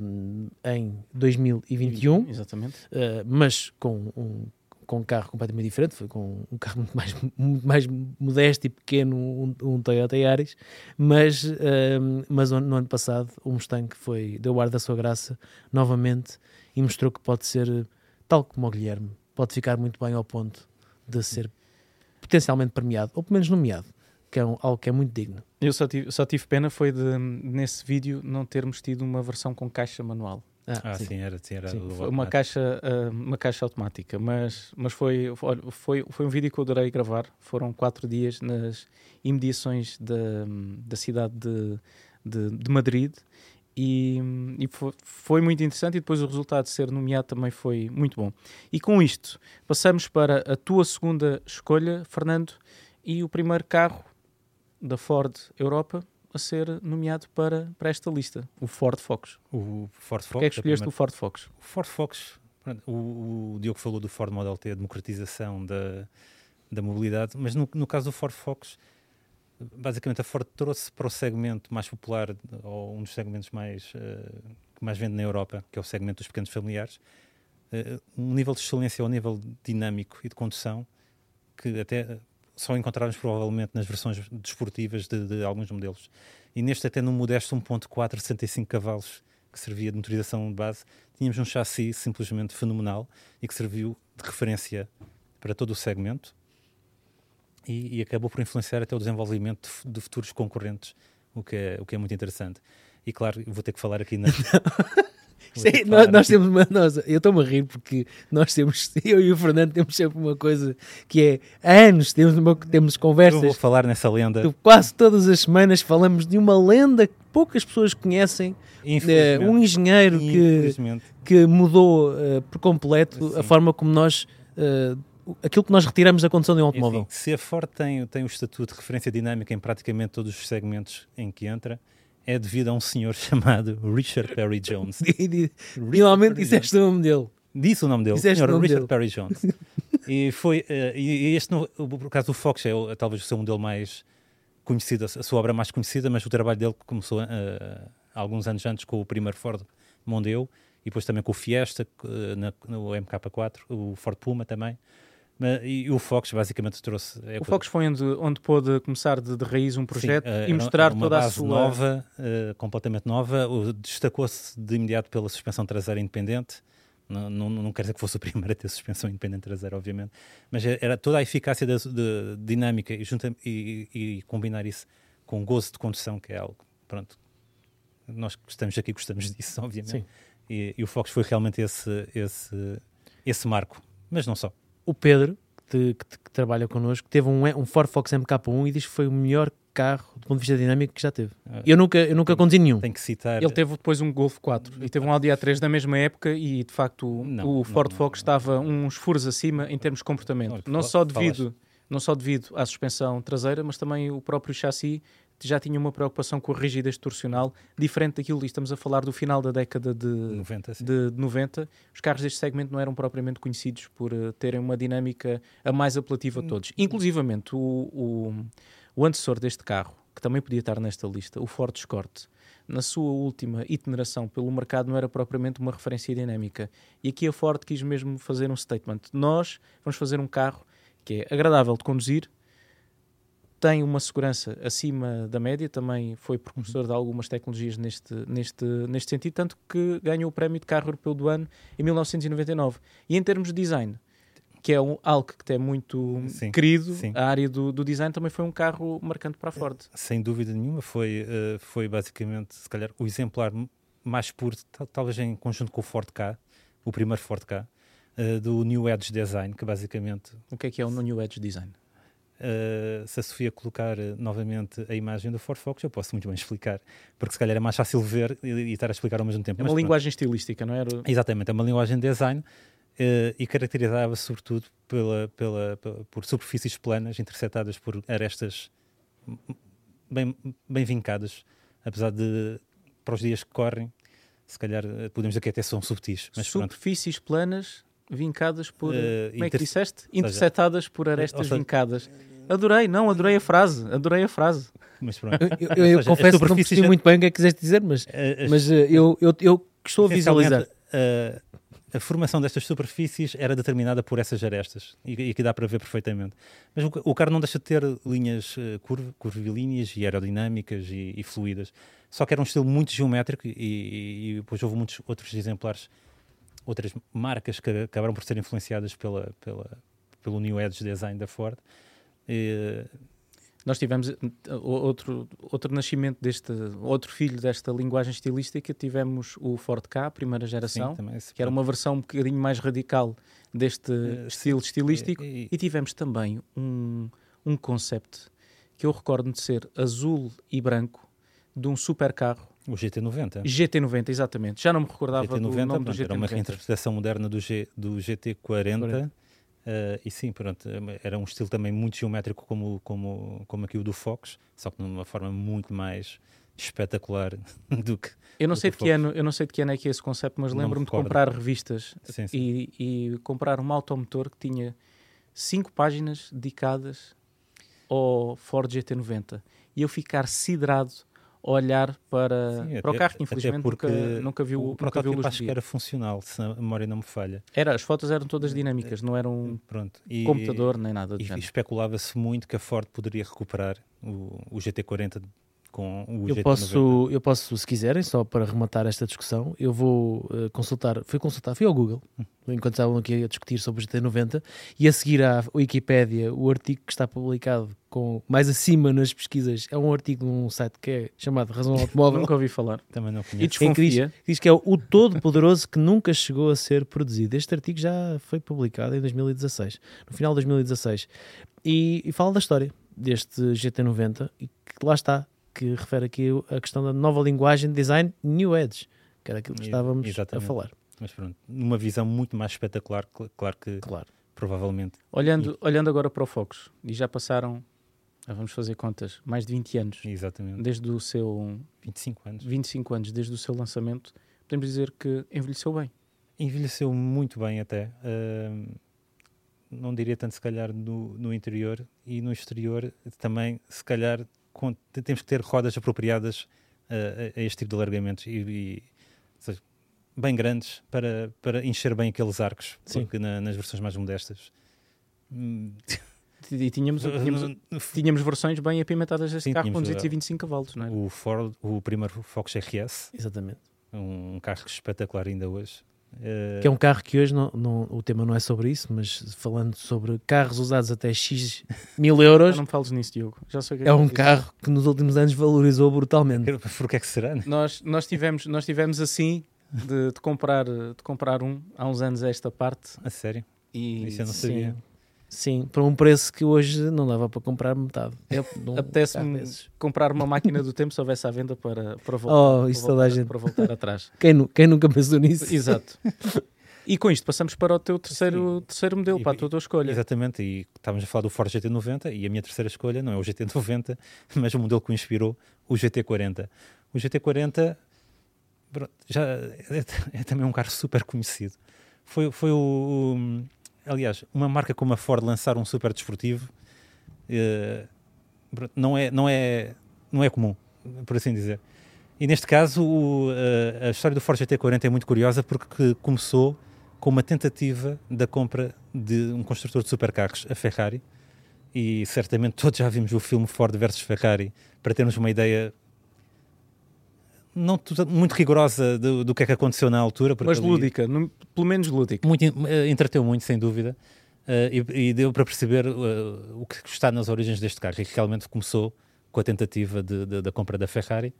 hum, em 2021 Exatamente. Uh, mas com um, com um carro completamente diferente, foi com um carro muito mais, muito mais modesto e pequeno, um, um Toyota Yaris, mas, um, mas no no ano passado o Mustang foi, deu o ar da sua graça novamente e mostrou que pode ser, tal como o Guilherme, pode ficar muito bem ao ponto de ser potencialmente premiado, ou pelo menos nomeado, que é um- algo que é muito digno. Eu só tive, só tive pena foi de, nesse vídeo, não termos tido uma versão com caixa manual. Ah, sim, era, sim, era Sim, do Foi uma caixa, ah, uma caixa automática, mas, mas foi, foi, foi, foi um vídeo que eu adorei gravar. Foram quatro dias nas imediações da, da cidade de, de, de Madrid e, e foi, foi muito interessante. E depois o resultado de ser nomeado também foi muito bom. E com isto, passamos para a tua segunda escolha, Fernando, e o primeiro carro da Ford Europa a ser nomeado para, para esta lista, o Ford Focus. O Ford Focus. Porquê é que escolheste primeira- o Ford Focus? O Ford Focus, pronto, o, o Diogo falou do Ford Model T, a democratização da, da mobilidade, mas no, no caso do Ford Focus, basicamente a Ford trouxe para o segmento mais popular, ou um dos segmentos mais, eh, que mais vende na Europa, que é o segmento dos pequenos familiares, eh, um nível de excelência ao nível dinâmico e de condução que até só encontrarmos provavelmente nas versões desportivas de, de alguns modelos. E neste até num modesto 1.4 65 cavalos que servia de motorização de base, tínhamos um chassi simplesmente fenomenal e que serviu de referência para todo o segmento e, e acabou por influenciar até o desenvolvimento de, de futuros concorrentes, o que, é, o que é muito interessante. E claro, vou ter que falar aqui na. <laughs> nós, nós temos uma, nós, eu estou-me a rir porque nós temos, <laughs> eu e o Fernando temos sempre uma coisa que é há anos temos, uma, temos Eu vou conversas, falar nessa lenda. de quase todas as semanas falamos de uma lenda que poucas pessoas conhecem, eh, um engenheiro que, que mudou eh, por completo a forma como nós, eh, aquilo que nós retiramos da condução de um automóvel. assim, se a Ford tem, tem o estatuto de referência dinâmica em praticamente todos os segmentos em que entra, é devido a um senhor <laughs> chamado Richard Perry Jones. <laughs> Finalmente disseste o nome dele. Disse o nome dele, Disseste o nome Richard dele. Perry Jones. <laughs> e foi, eh, e este, no, por causa do Fox, é o- talvez o seu modelo mais conhecido, a sua obra mais conhecida, mas o trabalho dele começou há alguns anos antes com o primeiro Ford Mondeo e depois também com o Fiesta, eh, na- no MK4, o Ford Puma também. Mas- e o Fox basicamente trouxe. é O Fox foi onde, onde pôde começar de, de raiz um projeto Sim, eh, e mostrar uma toda a base sua. nova, eh, completamente nova. O- Destacou-se de imediato pela suspensão traseira independente. Não, não, não quer dizer que fosse o <laughs> primeiro a ter suspensão independente traseira, obviamente, mas é- era toda a eficácia da de dinâmica e, junta, e, e combinar isso com gozo de condução, que é algo, pronto, nós que estamos aqui gostamos disso, <laughs> obviamente. E, e o Fox foi realmente esse, esse, esse marco, mas não só. O Pedro, que, que- que trabalha connosco, teve um, um Ford Fox MK1 e diz que foi o melhor carro do ponto de vista dinâmico que já teve. Ah, Eu nunca, eu nunca conduzi nenhum. Tenho que citar. Ele teve depois um Golf 4 e teve um Audi A3 da mesma época e de facto o- Não, o Ford não, Focus não. estava uns furos acima em termos de comportamento. Não só devido, não só devido à suspensão traseira, mas também o próprio chassi já tinha uma preocupação com a rigidez torcional diferente daquilo que estamos a falar do final da década de, 90, sim. de 90, os carros deste segmento não eram propriamente conhecidos por eh, terem uma dinâmica a mais apelativa a todos. Inclusivamente, o, o, o antecessor deste carro, que também podia estar nesta lista, o Ford Escort, na sua última itineração pelo mercado não era propriamente uma referência dinâmica. E aqui a Ford quis mesmo fazer um statement. Nós vamos fazer um carro que é agradável de conduzir, tem uma segurança acima da média, também foi precursor de algumas tecnologias neste, neste, neste sentido, tanto que ganhou o prémio de carro europeu do ano em 1999. E em termos de design, que é um, algo que é muito Sim, querido, sim. a área do, do design também foi um carro marcante para a Ford. Sem dúvida nenhuma, foi, eh, foi basicamente, se calhar, o exemplar mais puro, tal- talvez em conjunto com o Ford K, o primeiro Ford K, eh, do New Edge Design, que basicamente, O que é que é o New Edge Design? Eh, se a Sofia colocar eh, novamente a imagem do Ford Focus, eu posso muito bem explicar, porque se calhar é mais fácil ver e, e estar a explicar ao mesmo tempo. É Mas uma pronto. linguagem estilística, não é? Exatamente, é uma linguagem de design eh, e caracterizava sobretudo pela, pela, por superfícies planas intersetadas por arestas bem, bem vincadas, apesar de, para os dias que correm, se calhar podemos dizer que até são subtis, mas pronto. Superfícies planas vincadas por. Eh, como é que disseste? seja, Intersetadas por arestas ou seja- vincadas. Adorei, não, adorei a frase. Adorei a frase. Mas pronto. Eu, eu- <laughs> eu seja, confesso que não percebi já- muito bem o que é que quiseste dizer, mas, Eh, as- mas eh, eu, eu, eu estou a visualizar. eh, a formação destas superfícies era determinada por essas arestas e, e que dá para ver perfeitamente. Mas o, o carro não deixa de ter linhas eh, curv, curvilíneas e aerodinâmicas e, e fluídas. Só que era um estilo muito geométrico e, e- e depois houve muitos outros exemplares, outras marcas que acabaram por ser influenciadas pela, pela, pelo New Edge Design da Ford. E, Nós tivemos eh, outro, outro nascimento deste, outro filho desta linguagem estilística, tivemos o Ford K, primeira geração, sim, também, que era uma versão um bocadinho mais radical deste Eh, estilo estilístico. e- E tivemos também um, um concept que eu recordo de ser azul e branco de um super carro o GT90. GT90, exatamente. Já não me recordava do GT90 nome do pronto, era uma GT90. reinterpretação moderna do, G, do GT40 eh, e sim, pronto, eh, era um estilo também muito geométrico como, como, como aqui o do Fox, só que de uma forma muito mais espetacular <laughs> do que Eu não do sei de que ano, eu não sei de que ano é que é esse concept, mas lembro-me de comprar revistas sim, sim. e, e comprar um automotor que tinha cinco páginas dedicadas ao Ford GT90 e eu ficar siderado olhar para, Sim, para o até- carro que infelizmente porque nunca, nunca viu, o nunca viu protótipo acho que era funcional, se a memória não me falha. Era, as fotos eram todas dinâmicas, não era um Pronto. E, computador nem nada do E, e especulava-se muito que a Ford poderia recuperar o, o GT40 com o Eu GT90. posso, eu posso, se quiserem, só para rematar esta discussão, eu vou eh, consultar, fui consultar, fui ao Google, enquanto estavam aqui a discutir sobre o GT90, e a seguir à Wikipédia, o artigo que está publicado com mais acima nas pesquisas é um artigo de um site que é chamado Razão Automóvel, Nunca ouvi falar. Também não E conheço. em que diz, diz que é o todo-poderoso que nunca chegou a ser produzido. Este artigo já foi publicado em 2016, no final de 2016, e, e fala da história deste GT90 e que lá está, que refere aqui a questão da nova linguagem de design New Edge, que era aquilo que estávamos a exatamente. falar. Mas pronto, numa visão muito mais espetacular, cl- claro que Claro. provavelmente. Olhando, olhando agora para o Focus, e já passaram, ah, vamos fazer contas, mais de 20 anos, Exatamente. desde o seu 25 anos. 25 anos, desde o seu lançamento, podemos dizer que envelheceu bem. envelheceu muito bem até. Uh, não diria tanto se calhar no, no interior e no exterior também se calhar com, temos que ter rodas apropriadas uh, a, a, este tipo de alargamentos e, e seja, bem grandes para, para encher bem aqueles arcos, Sim. porque na, nas versões mais modestas hum, e tínhamos, <laughs> tínhamos, tínhamos, versões bem apimentadas deste Sim, carro com 225 cavalos, não é? O Ford, o primeiro Focus RS. Exatamente. Um carro espetacular ainda hoje. Uh... Que é um carro que hoje não, não, o tema não é sobre isso, mas falando sobre carros usados até X mil <laughs> euros. não me fales nisso, Diogo. Já sei que é, é um carro que nos últimos anos valorizou brutalmente. Por que é que será? Né? Nós, nós, tivemos, nós tivemos assim de, de, comprar, de comprar um há uns anos esta parte. A sério? E, isso eu não sabia. Sim. Sim, por um preço que hoje não dava para comprar metade. <laughs> Apetece-me comprar uma máquina do tempo se houvesse à venda para, para voltar, oh, isso para, voltar, gente... para voltar atrás. <laughs> Quem, quem nunca pensou nisso? Exato. <laughs> E com isto passamos para o teu terceiro, terceiro modelo, e, para a tua, tua, escolha. Exatamente, e estávamos a falar do Ford GT90 e a minha terceira escolha não é o GT90, mas o modelo que o inspirou, o GT40. O GT40 já é, é também um carro super conhecido. Foi, foi o aliás, uma marca como a Ford lançar um super desportivo uh, não, é, não, é, não é comum, por assim dizer. E neste caso, o, uh, a história do Ford GT40 é muito curiosa porque começou com uma tentativa da compra de um construtor de supercarros, a Ferrari, e certamente todos já vimos o filme Ford versus Ferrari para termos uma ideia não muito rigorosa do, do que é que aconteceu na altura. Mas ali, lúdica, no, pelo menos lúdica. Muito, uh, entreteu muito, sem dúvida. Uh, e, e, deu para perceber uh, o que está nas origens deste carro e que realmente começou com a tentativa de, de, da compra da Ferrari.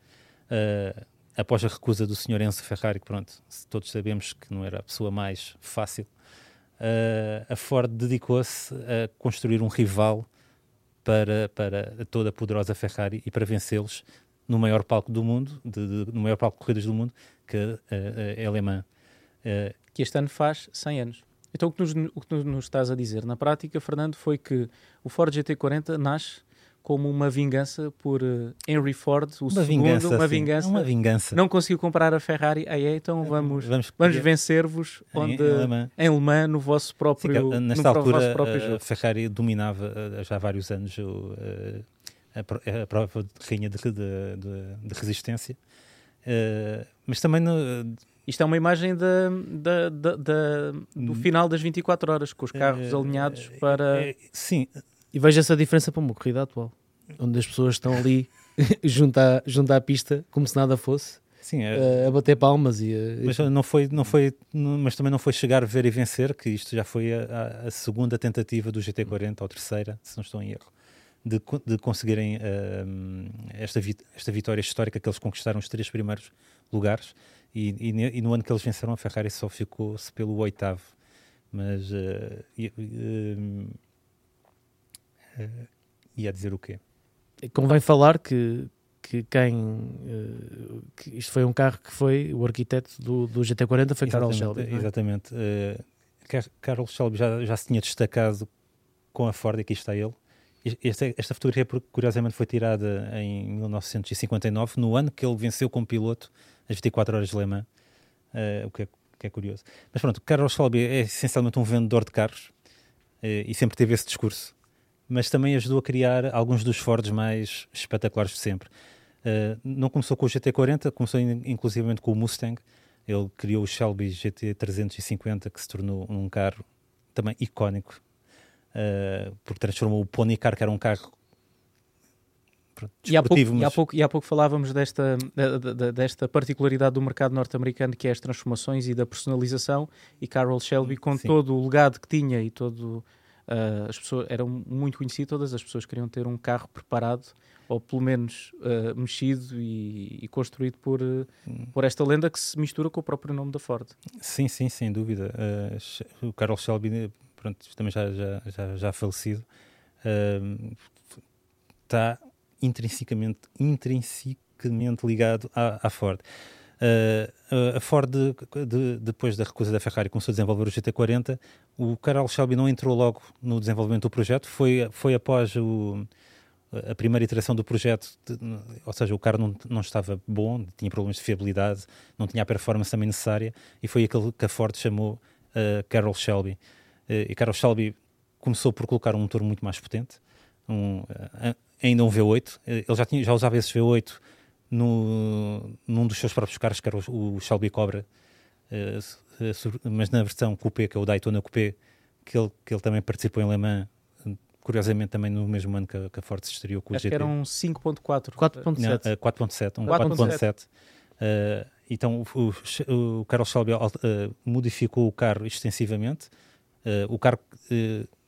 após a recusa do Sr. Enzo Ferrari, que pronto, todos sabemos que não era a pessoa mais fácil, a Ford dedicou-se a construir um rival para, para toda a poderosa Ferrari e para vencê-los no maior palco do mundo, de, de, no maior palco de corridas do mundo, que uh, é alemã. Uh, que este ano faz 100 anos. Então o que, nos, o que nos estás a dizer na prática, Fernando, foi que o Ford GT40 nasce como uma vingança por uh, Henry Ford, o uma segundo, vingança, uma vingança. Uma vingança. Não conseguiu comprar a Ferrari, aí é, então vamos, vamos, vamos vencer-vos onde em Le, Mans. no vosso próprio Sim, Nesta no altura, próprio a Ferrari dominava já há vários anos o, a, a prova de rainha de, de, de, de resistência. Uh, mas também no, isto é uma imagem da, da, da, da, do hum. final das 24 horas, com os carros uh, alinhados para. Uh, sim. E vejo essa diferença para uma corrida atual, onde as pessoas estão ali <laughs> junto, à, junto à pista, como se nada fosse. Sim, é... a bater palmas e a... mas não foi não foi mas também não foi chegar a ver e vencer que isto já foi a, a segunda tentativa do GT40 ou terceira se não estou em erro de, de conseguirem uh, esta, vit esta vitória histórica que eles conquistaram os três primeiros lugares e, e, e no ano que eles venceram a Ferrari só ficou-se pelo oitavo mas uh, uh, ia dizer o quê? Convém falar que, que quem uh, que isto foi um carro que foi o arquiteto do, do GT40 foi Carol Shelby é? exatamente uh, Carol Shelby já, já se tinha destacado com a Ford e aqui está ele esta, esta fotografia, curiosamente, foi tirada em 1959, no ano que ele venceu como piloto as 24 horas de Le Mans, uh, o que é, que é, curioso. Mas pronto, Carlos Shelby é essencialmente um vendedor de carros uh, e sempre teve esse discurso, mas também ajudou a criar alguns dos Fords mais espetaculares de sempre. Uh, não começou com o GT40, começou in, inclusivamente com o Mustang. Ele criou o Shelby GT350, que se tornou um carro também icónico uh, porque transformou o Pony Car, que era um carro e há, pouco, mas... e, há pouco, e há pouco falávamos desta, desta particularidade do mercado norte-americano que é as transformações e da personalização e Carroll Shelby com Sim. todo o legado que tinha e todo uh, as pessoas eram muito conhecidas todas as pessoas queriam ter um carro preparado ou pelo menos uh, mexido e, e, construído por, uh, por esta lenda que se mistura com o próprio nome da Ford. Sim, sim, sem dúvida. o Carroll Shelby pronto, também já, já, já, já falecido, uh, está intrinsecamente, intrinsecamente ligado à, à Ford. Uh, a Ford, de, depois da recusa da Ferrari, começou a desenvolver o GT40. O Carl Shelby não entrou logo no desenvolvimento do projeto, foi, foi após o, a primeira iteração do projeto, de, ou seja, o carro não, não estava bom, tinha problemas de fiabilidade, não tinha a performance também necessária, e foi aquele que a Ford chamou uh, Carroll Shelby. Uh, e Carroll Shelby começou por colocar um motor muito mais potente, um, uh, ainda um V8. Ele já, tinha, já usava esse V8 no, num dos seus próprios carros, que era o, o Shelby Cobra, mas na versão Coupé, que é o Daytona Coupé, que ele, que ele também participou em Le Mans curiosamente também no mesmo ano que a, que a Ford se estreou com Acho o GT. que era um 5.4. 4.7. 4.7, um 4.7. Uh, então o, o, o Carlos Shelby uh, modificou o carro extensivamente. Uh, o carro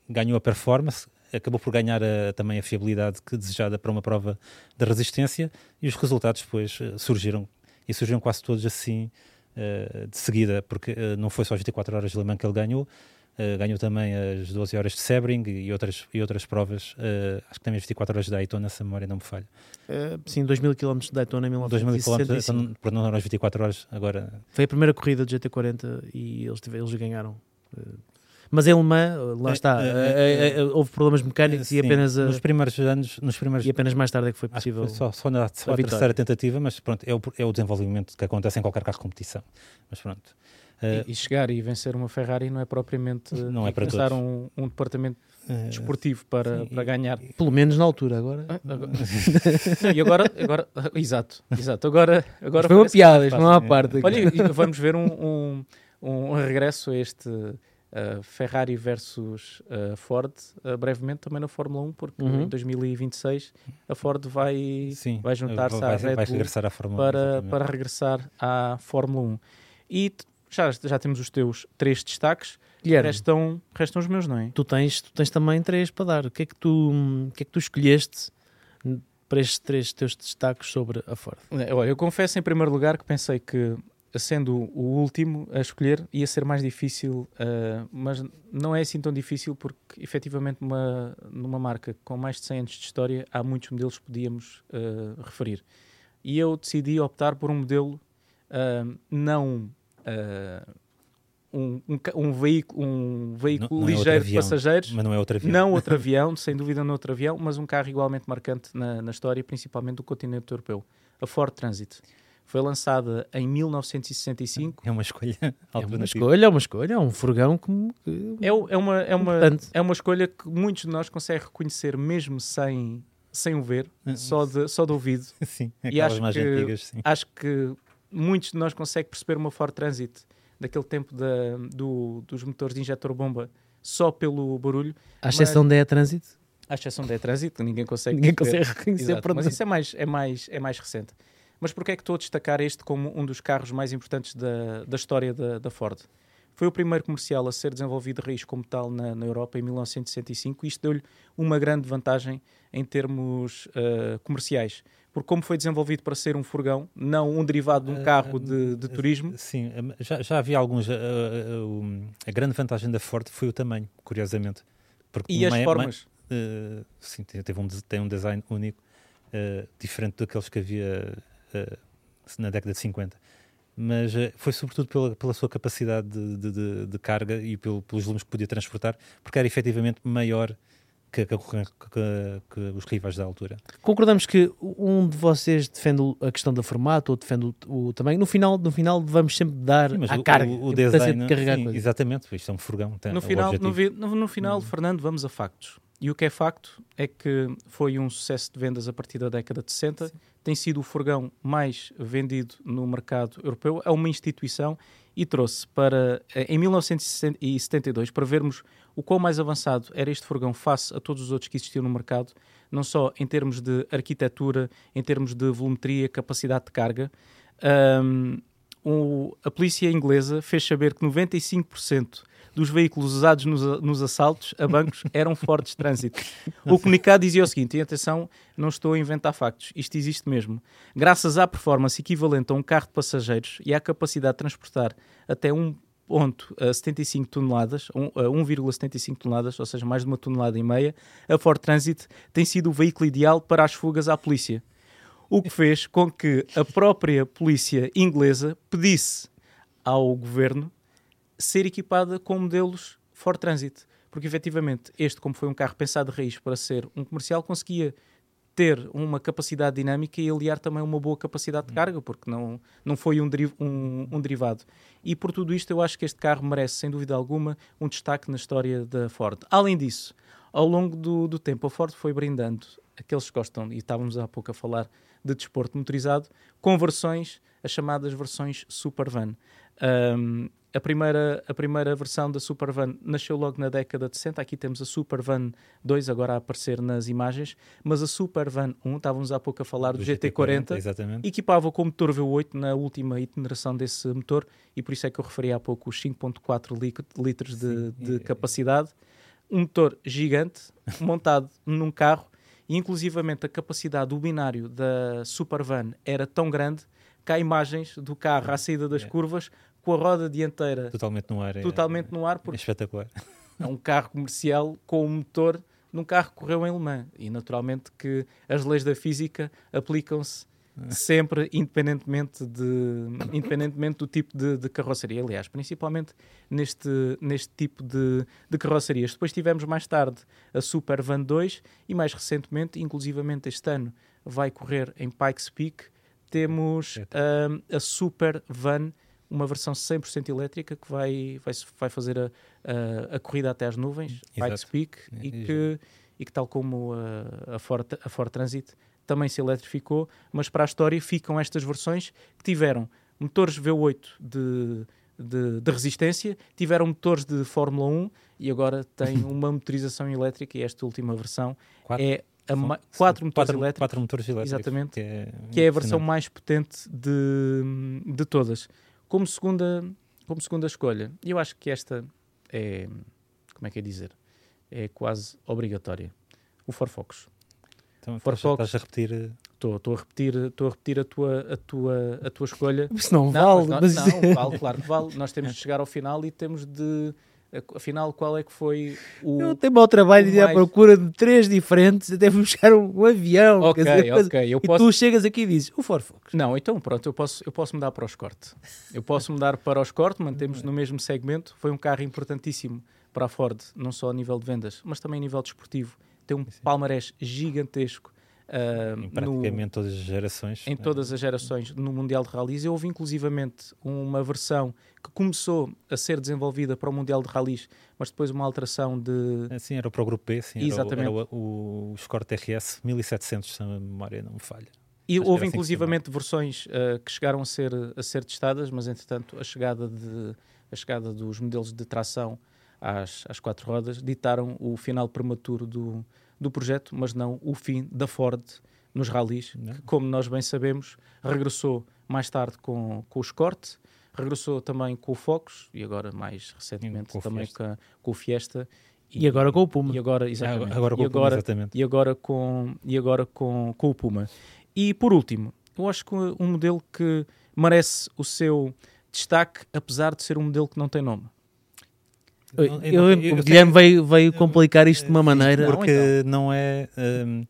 ganhou a performance, acabou por ganhar a, também a fiabilidade que desejada para uma prova de resistência e os resultados depois surgiram e surgiram quase todos assim de seguida, porque não foi só as 24 horas de Le Mans que ele ganhou, ganhou também as 12 horas de Sebring e outras, e outras provas. Acho que também as 24 horas de Daytona, se a memória não me falha. Uh, sim, 2 km de Daytona em 1965. 2 mil km, não eram as 24 horas, agora... Foi a primeira corrida de GT40 e eles, eles ganharam. Mas em Le Mans, lá está, houve problemas mecânicos sim, e apenas... nos primeiros anos... Nos primeiros, e apenas mais tarde é que foi possível... Foi só, só na só a, a terceira tentativa, mas pronto, é o, é o desenvolvimento que acontece em qualquer carro de competição. Mas pronto... Uh, e, e, chegar e vencer uma Ferrari não é propriamente não é para pensar um, um, departamento desportivo para, sim, para ganhar. Pelo menos na altura, agora. Ah, agora. e agora, agora exato, exato. Agora, agora foi uma piada, isto não há parte. Olha, vamos ver um, um, um, regresso a este uh, Ferrari versus Ford brevemente também na Fórmula 1, porque uhum. em 2026 a Ford vai, sim, vai juntar-se à Red Bull regressar à Fórmula para, para regressar à Fórmula 1. E já, já temos os teus três destaques. Guilherme, restam, restam os meus, não é? Tu tens, tu tens também três para dar. O que é que tu, o que é que tu escolheste para estes três teus destaques sobre a Ford? Olha, eu confesso em primeiro lugar que pensei que, sendo o último a escolher, ia ser mais difícil, uh, mas não é assim tão difícil porque, efetivamente, numa, numa marca com mais de 100 anos de história, há muitos modelos que podíamos uh, referir. E eu decidi optar por um modelo uh, não um, um, um, veículo, um veículo não, não é ligeiro é de passageiros. Mas não é outro avião. Não outro <laughs> avião, sem dúvida não outro avião, mas um carro igualmente marcante na, na história, principalmente do continente europeu. A Ford Transit. Foi lançada em 1965. É uma escolha <laughs> É uma escolha, é uma escolha, é um furgão que... É, é, uma, é, uma, é uma escolha que muitos de nós conseguem reconhecer mesmo sem, sem o ver, uhum. só de, só de ouvido. <laughs> Sim, e acho mais que, antigas, sim. Acho que muitos de nós conseguem perceber uma Ford Transit daquele tempo da, do, dos motores de injetor-bomba só pelo barulho. À exceção mas... da E-Transit? À exceção da E-Transit, ninguém consegue, ninguém consegue reconhecer. Mas isso é mais, é, mais, é mais recente. Mas porquê é que estou a destacar este como um dos carros mais importantes da, da história da, da Ford? Foi o primeiro comercial a ser desenvolvido de raiz como tal na, na Europa em 1965 e isto deu-lhe uma grande vantagem em termos uh, comerciais porque como foi desenvolvido para ser um furgão, não um derivado de um carro de, de turismo. Sim, já, já havia alguns. A, grande vantagem da Ford foi o tamanho, curiosamente. Porque e as é, formas? Sim, teve um, tem um design único, diferente daqueles que havia na década de 50. Mas foi sobretudo pela, pela sua capacidade de, de, de, de carga e pelo, pelos volumes que podia transportar, porque era efetivamente maior que, que, que, que, os rivais da altura. Concordamos que um de vocês defende a questão do formato ou defende o, o tamanho. No final, no final vamos sempre dar sim, a carga, o, o design, de carregar sim, Exatamente, isto é um furgão. no, final, no, no, no, final, hum. Fernando, vamos a factos. E o que é facto é que foi um sucesso de vendas a partir da década de 60. Sim. Tem sido o furgão mais vendido no mercado europeu. É uma instituição e trouxe para, eh, em 1972, para vermos o quão mais avançado era este furgão face a todos os outros que existiam no mercado, não só em termos de arquitetura, em termos de volumetria, capacidade de carga. Um, o, a polícia inglesa fez saber que 95% dos veículos usados nos, nos, assaltos a bancos eram Fords Transit. O comunicado dizia o seguinte, e atenção, não estou a inventar factos, isto existe mesmo. Graças à performance equivalente a um carro de passageiros e à capacidade de transportar até um ponto a 75 toneladas, 1,75 toneladas, ou seja, mais de uma tonelada e meia, a Ford Transit tem sido o veículo ideal para as fugas à polícia o que fez com que a própria polícia inglesa pedisse ao governo ser equipada com modelos Ford Transit, porque efetivamente este, como foi um carro pensado de raiz para ser um comercial, conseguia ter uma capacidade dinâmica e aliar também uma boa capacidade de carga, porque não, não foi um, deri um, um, derivado. E por tudo isto, eu acho que este carro merece, sem dúvida alguma, um destaque na história da Ford. Além disso, ao longo do, do tempo, a Ford foi brindando aqueles que gostam, e estávamos há pouco a falar de desporto motorizado, com versões, as chamadas versões Supervan. Um, a primeira, a primeira versão da Supervan nasceu logo na década de 60. Aqui temos a Supervan 2 agora a aparecer nas imagens, mas a Supervan 1, estávamos há pouco a falar do, do GT40, GT40 equipava com motor V8 na última itineração desse motor. E por isso é que eu referi há pouco os 5.4 litros de, de capacidade. Um motor gigante montado <laughs> num carro. E inclusivamente a capacidade do binário da Supervan era tão grande que há imagens do carro à saída das curvas com a roda dianteira totalmente no ar. Totalmente é, no ar, porque é espetacular. <laughs> É um carro comercial com o motor num carro que correu em Le Mans. E naturalmente que as leis da física aplicam-se <laughs> sempre, independentemente, de, independentemente do tipo de, de, carroceria. Aliás, principalmente neste, neste tipo de, de carrocerias. Depois tivemos mais tarde a Super Van 2 e mais recentemente, inclusivamente este ano, vai correr em Pikes Peak, temos uh, a Super Van uma versão 100% elétrica que vai, vai, vai fazer a, a, a corrida até às nuvens, Pikes Peak, e que, e que tal como a, a, Ford, a Ford Transit também se eletrificou, mas para a história ficam estas versões que tiveram motores V8 de, de, de, resistência, tiveram motores de Fórmula 1 e agora tem <laughs> uma motorização elétrica e esta última versão quatro, é a quatro, motores quatro, elétricos. Quatro motores elétricos. Exatamente. Que é, que é a versão mais potente de, de todas como segunda, como segunda escolha. E eu acho que esta é, como é que é dizer, é quase obrigatória. O Ford Focus. Então, estás, a repetir... Estou a repetir, estou a repetir a tua, a tua, a tua escolha. Isso não, não vale. Mas não, mas... não, vale, claro que vale. Nós temos de chegar ao final e temos de afinal, qual é que foi o. Eu tenho mau trabalho de ir mais... à procura de três diferentes até buscar um, um avião. Ok, dizer, ok. Eu e posso... tu chegas aqui e dizes o Ford Focus. Não, então pronto, eu posso, eu posso mudar para o Escort. Eu posso mudar para o Escort, mantemos no mesmo segmento. Foi um carro importantíssimo para a Ford, não só a nível de vendas, mas também a nível desportivo. Tem um palmarés gigantesco Uh, em praticamente no, todas as gerações. Em né? todas as gerações no Mundial de Rallys. E houve inclusivamente uma versão que começou a ser desenvolvida para o Mundial de Rallys, mas depois uma alteração de. Ah, sim, era para o grupo B, sim, Exatamente. era, o, era o, o Escort RS 1700, se a memória não me falha. E houve assim inclusivamente versões uh, que chegaram a ser, a ser testadas, mas entretanto a chegada, de, a chegada dos modelos de tração às, às quatro rodas ditaram o final prematuro do, do projeto, mas não o fim da Ford nos rallies, que, como nós bem sabemos, regressou mais tarde com, com o Escort, regressou também com o Focus e agora mais recentemente com também com, a, com o Fiesta. E, e, agora com o Puma. E agora, exatamente. Agora com o Puma, exatamente. E agora, com, e agora com, com o Puma. E por último, eu acho que um modelo que merece o seu destaque, apesar de ser um modelo que não tem nome. Eu, eu, eu, o Guilherme veio, veio complicar isto de uma maneira. Porque não, então. não é. Um,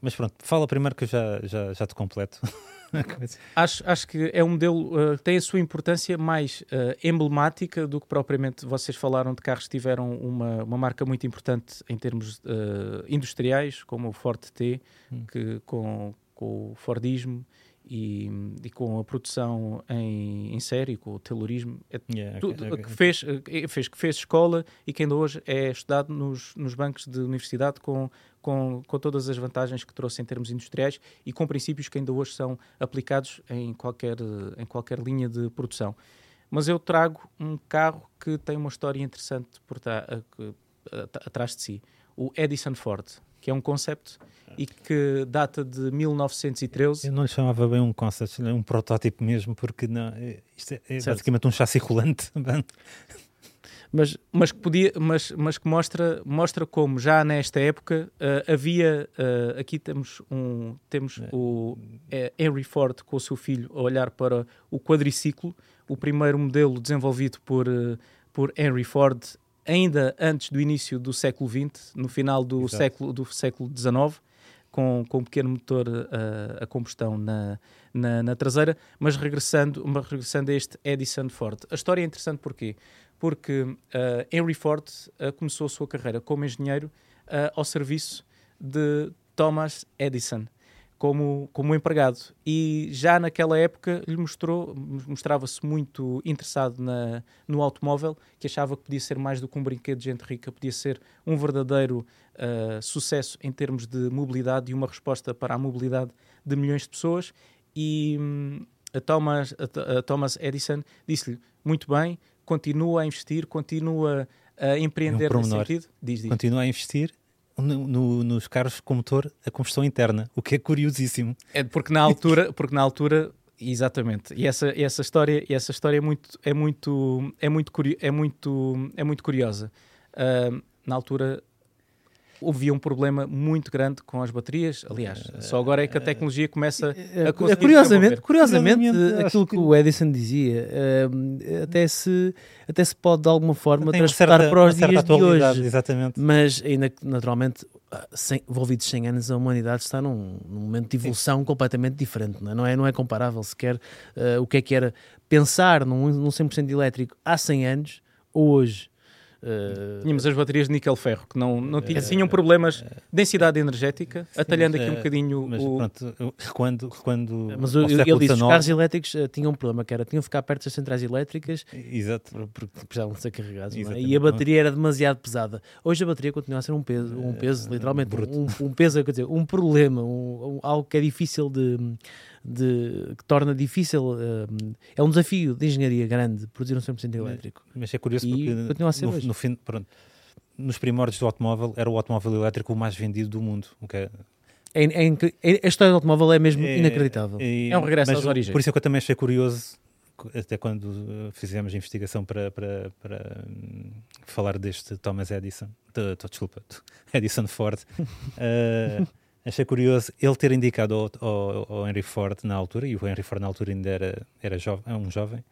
mas pronto, fala primeiro que eu já, já, já te completo. <laughs> acho, acho que é um modelo, uh, tem a sua importância mais uh, emblemática do que propriamente vocês falaram de carros que tiveram uma, uma marca muito importante em termos uh, industriais, como o Ford T, hum. que, com, com o Fordismo e, e, com a produção em, em série, com o terrorismo, é yeah, tudo, okay, okay. Que, fez, eh, fez, que fez escola e que ainda hoje é estudado nos, nos bancos de universidade com, com, com todas as vantagens que trouxe em termos industriais e com princípios que ainda hoje são aplicados em qualquer, em qualquer linha de produção. Mas eu trago um carro que tem uma história interessante por atrás de si, o Edison Ford que é um conceito e que data de 1913. Eu não lhe chamava bem um concept, um protótipo mesmo, porque não, é, isto é, é basicamente um chassi rolante. <laughs> mas, mas, que podia, mas, mas que mostra, mostra como já nesta época uh, havia, uh, aqui temos, um, temos é. o é, Henry Ford com o seu filho a olhar para o quadriciclo, o primeiro modelo desenvolvido por, uh, por Henry Ford ainda antes do início do século XX, no final do século do século XIX, com, com um pequeno motor uh, a combustão na, na, na, traseira, mas regressando, mas regressando a este Edison Ford. A história é interessante porquê? Porque uh, Henry Ford uh, começou a sua carreira como engenheiro ao serviço de Thomas Edison como, como empregado. E já naquela época lhe mostrou, mostrava-se muito interessado na, no automóvel, que achava que podia ser mais do que um brinquedo de gente rica, podia ser um verdadeiro uh, sucesso em termos de mobilidade e uma resposta para a mobilidade de milhões de pessoas. E hum, a, Thomas, a, a Thomas Edison disse-lhe: muito bem, continua a investir, continua a empreender um nesse sentido. Diz, diz. Continua a investir no, no, nos carros com motor a combustão interna, o que é curiosíssimo. É porque na altura, porque na altura exatamente. E essa, essa história, essa história é muito é muito é muito é muito é muito curiosa. Uh, na altura havia um problema muito grande com as baterias. Aliás, só agora é que a tecnologia começa a conseguir Curiosamente, curiosamente aquilo que o Edison dizia, até, se, até se pode de alguma forma transportar certa, para os dias de hoje. Exatamente. Mas ainda naturalmente, sem, envolvidos 100 anos, a humanidade está num, num momento de evolução Sim. completamente diferente. Não é? não é? Não é comparável sequer uh, o que é que era pensar num, num 100% elétrico há 100 anos ou hoje. Uh, Tínhamos as baterias de níquel-ferro que não, não tinham, uh, tinham problemas de densidade energética, atalhando aqui um bocadinho mas, o. Pronto, quando, quando mas o, ele disse que os carros elétricos uh, tinham um problema, que era tinham que ficar perto das centrais elétricas Exato. porque precisavam de ser carregados é? e a bateria era demasiado pesada. Hoje a bateria continua a ser um peso, um peso literalmente, um, um, peso, quer dizer, um problema, um, algo que é difícil de de, que torna difícil, uh, é um desafio de engenharia grande produzir um 100% elétrico. Mas, mas é curioso e porque no, no fim, pronto, nos primórdios do automóvel era o automóvel elétrico o mais vendido do mundo. O que é, é, é, é, a história do automóvel é mesmo é, inacreditável. É, é um regresso às origens. Por isso é que eu também achei curioso, até quando uh, fizemos a investigação para, para, para um, falar deste Thomas Edison, de, de, desculpa, <laughs> Edison Ford. uh, achei curioso ele ter indicado ao, ao, ao, Henry Ford na altura, e o Henry Ford na altura ainda era, era jovem, é um jovem,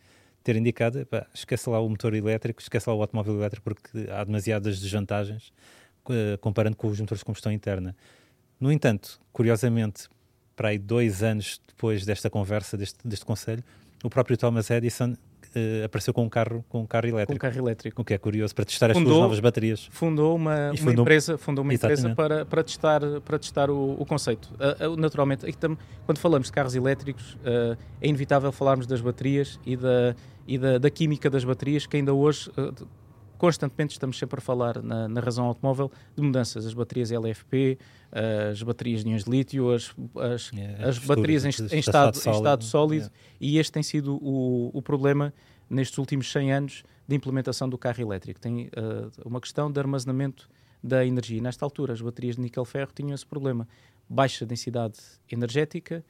ter indicado, pá, esquece lá o motor elétrico, esquece lá o automóvel elétrico, porque há demasiadas desvantagens uh, comparando com os motores de combustão interna. No entanto, curiosamente, para aí dois anos depois desta conversa, deste, deste conselho, o próprio Thomas Edison uh, apareceu com um carro com um carro elétrico. Com um carro elétrico. O que é curioso para testar fundou, as suas novas baterias. Fundou uma, uma fundou, empresa, fundou uma empresa para, para testar, para testar o, o conceito. Uh, uh, naturalmente, quando falamos de carros elétricos, é inevitável falarmos das baterias e da, e da, da química das baterias, que ainda hoje constantemente estamos sempre a falar na, na, razão automóvel de mudanças, as baterias LFP, as baterias de íons de lítio, as, as, yeah, as baterias em, em, estado, em estado sólido, yeah. e este tem sido o, o problema nestes últimos 100 anos de implementação do carro elétrico. Tem uh, uma questão de armazenamento da energia. Nesta altura, as baterias de níquel-ferro tinham esse problema. Baixa densidade energética,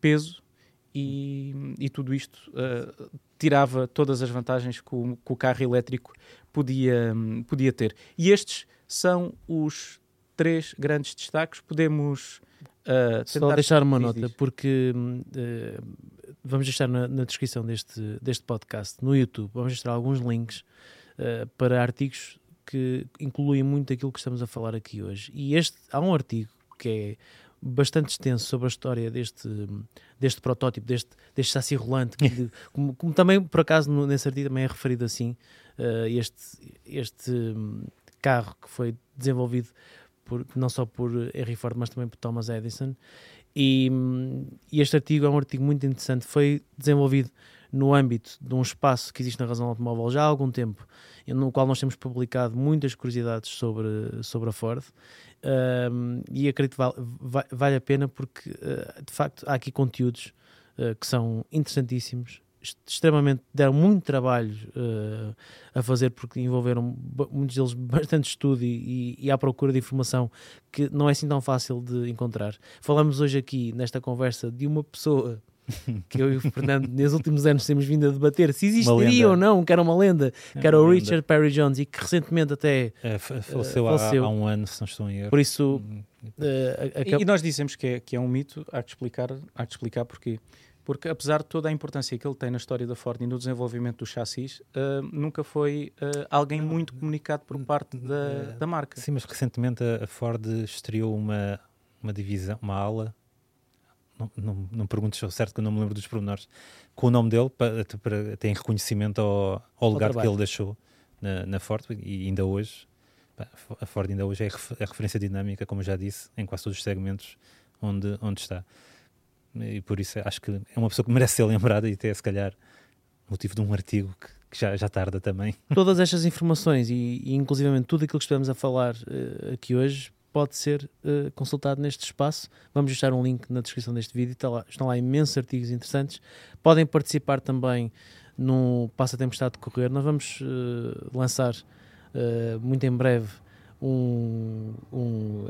peso e, e tudo isto uh, tirava todas as vantagens que o, que o carro elétrico podia, podia ter. E estes são os três grandes destaques. Podemos uh, Só deixar uma nota, porque uh, vamos deixar na, na, descrição deste, deste podcast no YouTube, vamos deixar alguns links uh, para artigos que incluem muito aquilo que estamos a falar aqui hoje. E este, há um artigo que é bastante extenso sobre a história deste, deste protótipo, deste, deste chassi rolante, que, <laughs> como, como, também, por acaso, nesse artigo também é referido assim, uh, este, este um, carro que foi desenvolvido por, não só por Henry Ford, mas também por Thomas Edison. E, hum, e este artigo é um artigo muito interessante, foi desenvolvido no âmbito de um espaço que existe na razão automóvel já há algum tempo, no qual nós temos publicado muitas curiosidades sobre, sobre a Ford um, e acredito que vale, vale, a pena porque uh, de facto há aqui conteúdos uh, que são interessantíssimos extremamente deram muito trabalho uh, a fazer porque envolveram muitos deles <laughs> bastante estudo e, e, e, à procura de informação que não é assim tão fácil de encontrar. Falamos hoje aqui nesta conversa de uma pessoa que eu e o Fernando, <laughs> nos últimos anos, temos vindo a debater se existiria ou não, que era uma lenda, é que era o Richard Perry Jones e que recentemente até é, faleceu, uh, faleceu. Há, há, um ano, se não estou em erro. Por isso. Uh, e, e, nós dizemos que é, que é um mito, há que explicar, há que explicar porquê. Porque apesar de toda a importância que ele tem na história da Ford e no desenvolvimento do chassis, uh, nunca foi alguém muito comunicado por parte da, da marca. Sim, mas recentemente a Ford estreou uma, uma divisão, uma ala não, não, não perguntes ao certo que eu não me lembro dos pormenores, com o nome dele para, para ter reconhecimento ao, ao legado que ele deixou na, na Ford e ainda hoje a Ford ainda hoje é a referência dinâmica, como já disse, em quase todos os segmentos onde, onde está. E por isso acho que é uma pessoa que merece ser lembrada e até se calhar motivo de um artigo que, que já, já tarda também. <laughs> Todas estas informações e, e inclusivamente tudo aquilo que estamos a falar uh, aqui hoje pode ser uh, consultado neste espaço. Vamos deixar um link na descrição deste vídeo, está lá, estão lá imensos artigos interessantes. Podem participar também no Passatempo Está a decorrer. Nós vamos uh, lançar muito em breve um, um,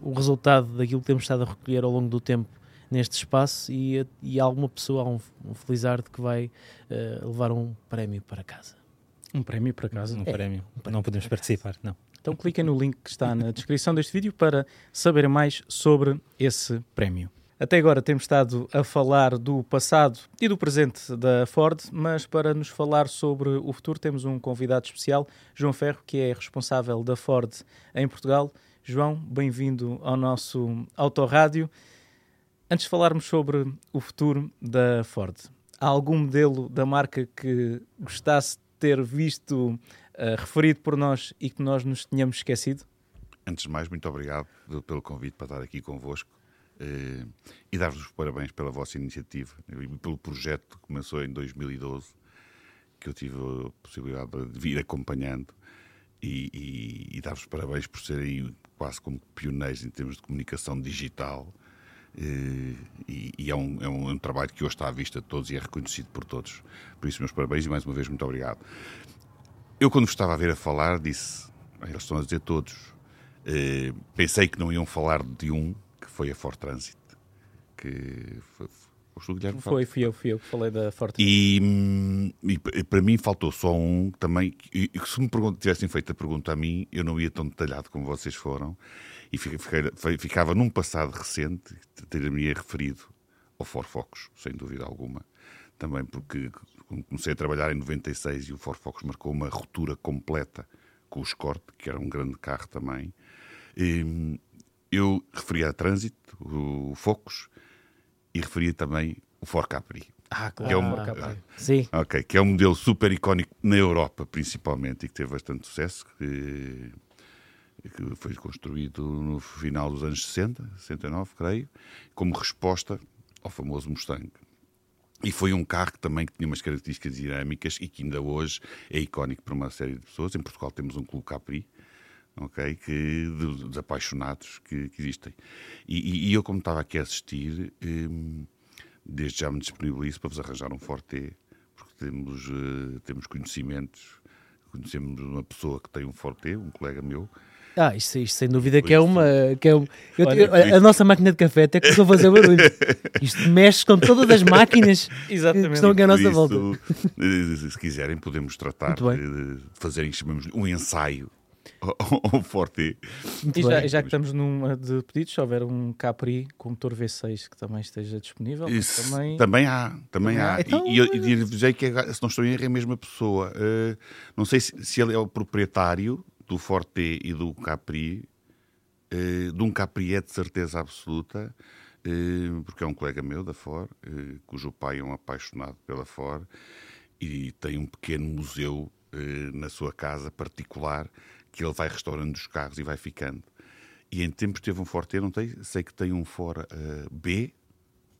o resultado daquilo que temos estado a recolher ao longo do tempo neste espaço e, e alguma pessoa, um, um felizardo que vai uh, levar um prémio para casa. Um prémio para casa? Um, é, prémio. um prémio. Não podemos participar, não. Então cliquem no link que está na descrição deste vídeo para saber mais sobre esse prémio. Até agora temos estado a falar do passado e do presente da Ford, mas para nos falar sobre o futuro temos um convidado especial, João Ferro, que é responsável da Ford em Portugal. João, bem-vindo ao nosso Autorádio. Antes de falarmos sobre o futuro da Ford, há algum modelo da marca que gostasse de ter visto uh, referido por nós e que nós nos tínhamos esquecido? Antes de mais, muito obrigado pelo convite para estar aqui convosco uh, e dar-vos os parabéns pela vossa iniciativa e pelo projeto que começou em 2012, que eu tive a possibilidade de vir acompanhando e, e, e dar-vos parabéns por serem quase como pioneiros em termos de comunicação digital e, e é, um, é, um, é, um, trabalho que hoje está à vista de todos e é reconhecido por todos. Por isso, meus parabéns e mais uma vez, muito obrigado. Eu, quando estava a ver a falar, disse, eles estão a dizer todos, eh, pensei que não iam falar de um, que foi a Ford Transit, que foi, foi, Guilherme foi, fui eu, fui eu que falei da Ford Transit. E, e, para mim faltou só um também, e, se me tivessem feito a pergunta a mim, eu não ia tão detalhado como vocês foram, e ficava num passado recente, teria-me referido ao Ford Focus, sem dúvida alguma. Também porque comecei a trabalhar em 96 e o Ford Focus marcou uma ruptura completa com o Escort, que era um grande carro também. E eu referia a Transit, o Focus, e referia também o Ford Capri. Ah, claro. Que é um, ah, Sim. Okay, que é um modelo super icónico na Europa, principalmente, e que teve bastante sucesso. Que que foi construído no final dos anos 60, 69, creio, como resposta ao famoso Mustang. E foi um carro que também tinha umas características dinâmicas e que ainda hoje é icónico para uma série de pessoas. Em Portugal temos um Clube Capri, ok, que, dos apaixonados que, que existem. E, e, eu, como estava aqui a assistir, hum, desde já me disponibilizo para vos arranjar um Forte, porque temos, uh, temos conhecimentos, conhecemos uma pessoa que tem um Forte, um colega meu, ah, isto, isto sem dúvida que é uma. Que é um, eu, Olha, a nossa máquina de café até começou a fazer barulho. Isto mexe com todas as máquinas Exatamente. <laughs> que estão aqui à nossa isso, volta. Se quiserem, podemos tratar de fazer um ensaio <laughs> ao Forte. E já, já, que estamos numa de pedidos, se houver um Capri com motor V6 que também esteja disponível, Isso, também... também há, também há. Então, e, e, e dizer que, se não estou em erro, é a mesma pessoa. Uh, não sei se, se ele é o proprietário do Forte e do Capri, eh, de um Capri é de certeza absoluta, eh, porque é um colega meu da Ford, eh, cujo pai é um apaixonado pela Ford e tem um pequeno museu na sua casa particular que ele vai restaurando os carros e vai ficando. E em tempos teve um Forte, não tem, sei que tem um Ford B,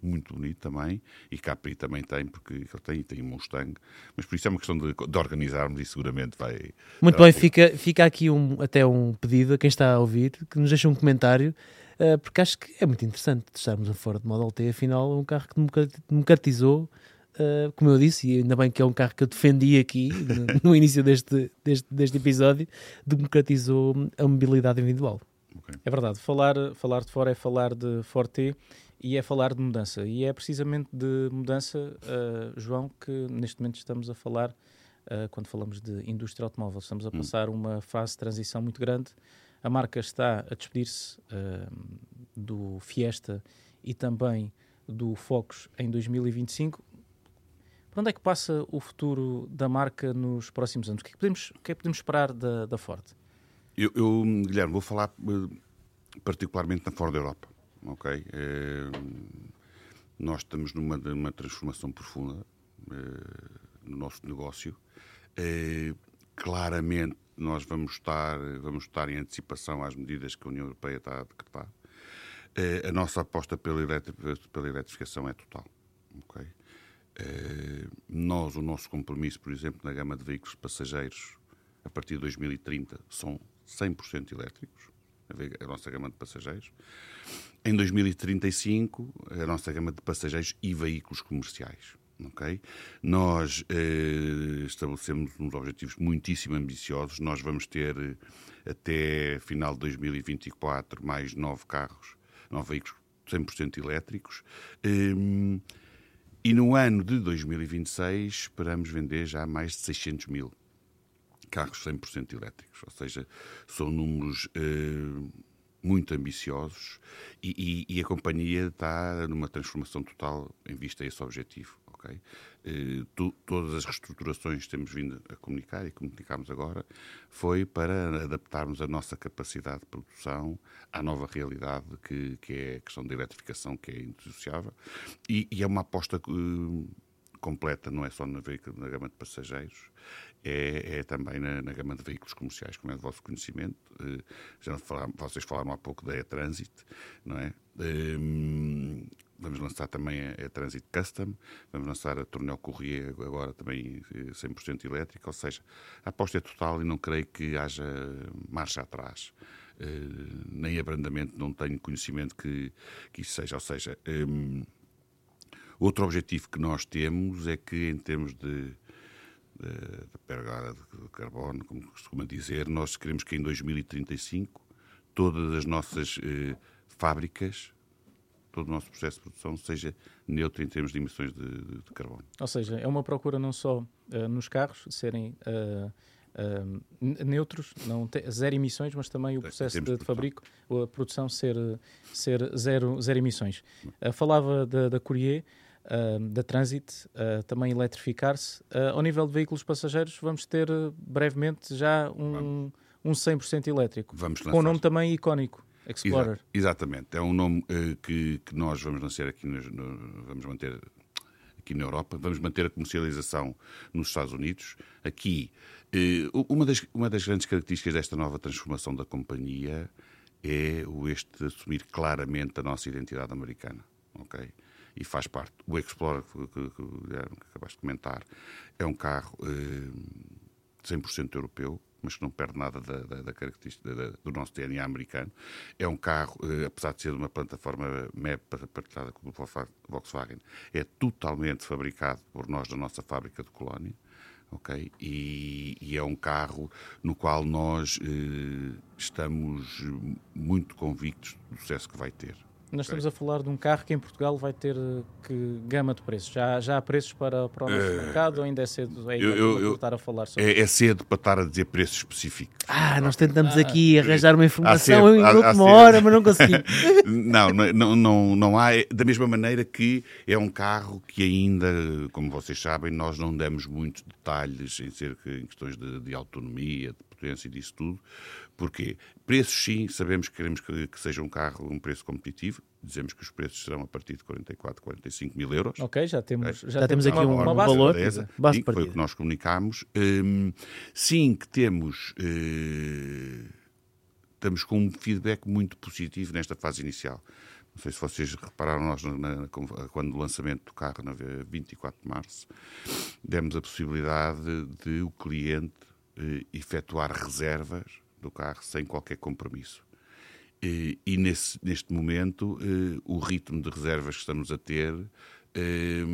muito bonito também, e Capri também tem, porque ele tem, tem um Mustang, mas por isso é uma questão de, de organizarmos e seguramente vai... Muito bem, fica, fica aqui um, até um pedido a quem está a ouvir, que nos deixe um comentário, uh, porque acho que é muito interessante estarmos a fora de Model T, afinal é um carro que democratizou, uh, como eu disse, e ainda bem que é um carro que eu defendi aqui no, <laughs> no início deste, deste, deste episódio, democratizou a mobilidade individual. Okay. É verdade, falar, falar de fora é falar de Forte e é falar de mudança. E é precisamente de mudança, uh, João, que neste momento estamos a falar, uh, quando falamos de indústria automóvel. Estamos a hum. passar hum. uma fase de transição muito grande. A marca está a despedir-se uh, do Fiesta e também do Focus em 2025. Para onde é que passa o futuro da marca nos próximos anos? O que é que podemos, que é que podemos esperar da, da Ford? Eu, eu, Guilherme, vou falar particularmente na Ford Europa ok? É, nós estamos numa, numa transformação profunda é, no nosso negócio. É, claramente nós vamos estar, vamos estar em antecipação às medidas que a União Europeia está a decretar. A nossa aposta pela, pela eletrificação é total. Okay? Nós, o nosso compromisso, por exemplo, na gama de veículos passageiros, a partir de 2030, são 100% elétricos, a nossa gama de passageiros. Em 2035, a nossa gama de passageiros e veículos comerciais. Okay? Nós eh, estabelecemos uns objetivos muitíssimo ambiciosos. Nós vamos ter eh, até final de 2024 mais nove carros, nove veículos 100% elétricos. Eh, e no ano de 2026 esperamos vender já mais de 600 mil carros 100% elétricos. Ou seja, são números eh, muito ambiciosos e, e, e, a companhia está numa transformação total em vista a esse objetivo. Okay? Eh, tu, todas as reestruturações que temos vindo a comunicar e comunicámos agora foi para adaptarmos a nossa capacidade de produção à nova realidade que, que é a questão da eletrificação, que é indissociável, e, e é uma aposta uh, completa, não é só na, na gama de passageiros, é, é também na, na, gama de veículos comerciais, como é do vosso conhecimento. Uh, já falaram, vocês falaram há pouco da E-Transit, não é? Um, vamos lançar também a, a Transit Custom, vamos lançar a Tornel Corrier agora também 100% eh, elétrica, ou seja, a aposta é total e não creio que haja marcha atrás. Uh, nem abrandamento, não tenho conhecimento que, que isso seja. Ou seja, um, outro objetivo que nós temos é que, em termos de, da pegada de carbono, como costuma dizer, nós queremos que em 2035 todas as nossas eh, fábricas, todo o nosso processo de produção seja neutro em termos de emissões de, de, de carbono. Ou seja, é uma procura não só uh, nos carros serem uh, uh, neutros, não zero emissões, mas também o processo de, de, fabrico, a produção ser, ser zero, zero emissões. falava da, da Courier, da Transit uh, também eletrificar-se. Uh, ao nível de veículos passageiros, vamos ter brevemente já um, um 100% elétrico. Vamos com um nome também icónico. Explorer. Exa exatamente, é um nome que, que nós vamos lançar aqui, no, no, vamos manter aqui na Europa, vamos manter a comercialização nos Estados Unidos. Aqui, uma, das, uma das grandes características desta nova transformação da companhia é o este assumir claramente a nossa identidade americana. ok? E faz parte. O Explorer, que, que, que, que acabaste de comentar, é um carro eh, 100% europeu, mas que não perde nada da, da, da característica da, do nosso DNA americano. É um carro, eh, apesar de ser uma plataforma MEP partilhada com o Volkswagen, é totalmente fabricado por nós na nossa fábrica de Colónia. ok E, e, é um carro no qual nós eh, estamos muito convictos do sucesso que vai ter. Nós estamos a falar de um carro que em Portugal vai ter eh, que gama de preços? Já, já há preços para, para o nosso uh, mercado ou ainda é cedo é eu, eu, estar a falar sobre é, é, cedo para estar a dizer preços específicos. Ah, nós tentamos ah, aqui arranjar uma informação em uma hora, mas não conseguimos. <laughs> não, não, não, não há. É da mesma maneira que é um carro que ainda, como vocês sabem, nós não damos muitos detalhes em, cerca, em questões de, de autonomia, de potência e disso tudo, Porquê? Preços, sim, sabemos que queremos que, que, seja um carro um preço competitivo. Dizemos que os preços serão a partir de 44, 45 mil euros. Ok, já temos, okay? Já, já temos aqui um, uma base, valor. Sim, base foi o que nós comunicámos. Um, sim, que temos, uh, estamos com um feedback muito positivo nesta fase inicial. Não sei se vocês repararam, nós, na, na, quando o lançamento do carro, na 24 de março, demos a possibilidade de o cliente uh, efetuar reservas do carro sem qualquer compromisso. E, e nesse, neste momento, eh, o ritmo de reservas que estamos a ter eh,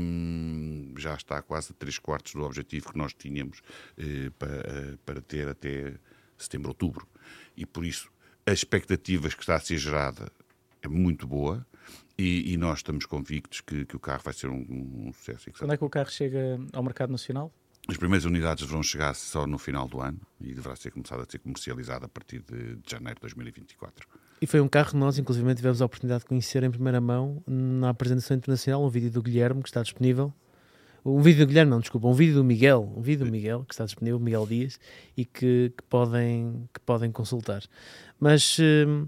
já está quase a 3 quartos do objetivo que nós tínhamos eh, para, para ter até setembro, outubro. E por isso, as expectativas que está a ser gerada é muito boa. E, e nós estamos convictos que, que, o carro vai ser um, um sucesso. Quando é que o carro chega ao mercado nacional? As primeiras unidades vão chegar só no final do ano e deverá ser começado a ser comercializado a partir de, janeiro de 2024. E foi um carro que nós, inclusive, tivemos a oportunidade de conhecer em primeira mão na apresentação internacional, um vídeo do Guilherme que está disponível. Um vídeo do Guilherme, não, desculpa, um vídeo do Miguel, um vídeo do Miguel que está disponível, Miguel Dias, e que, que podem, que podem consultar. Mas hum,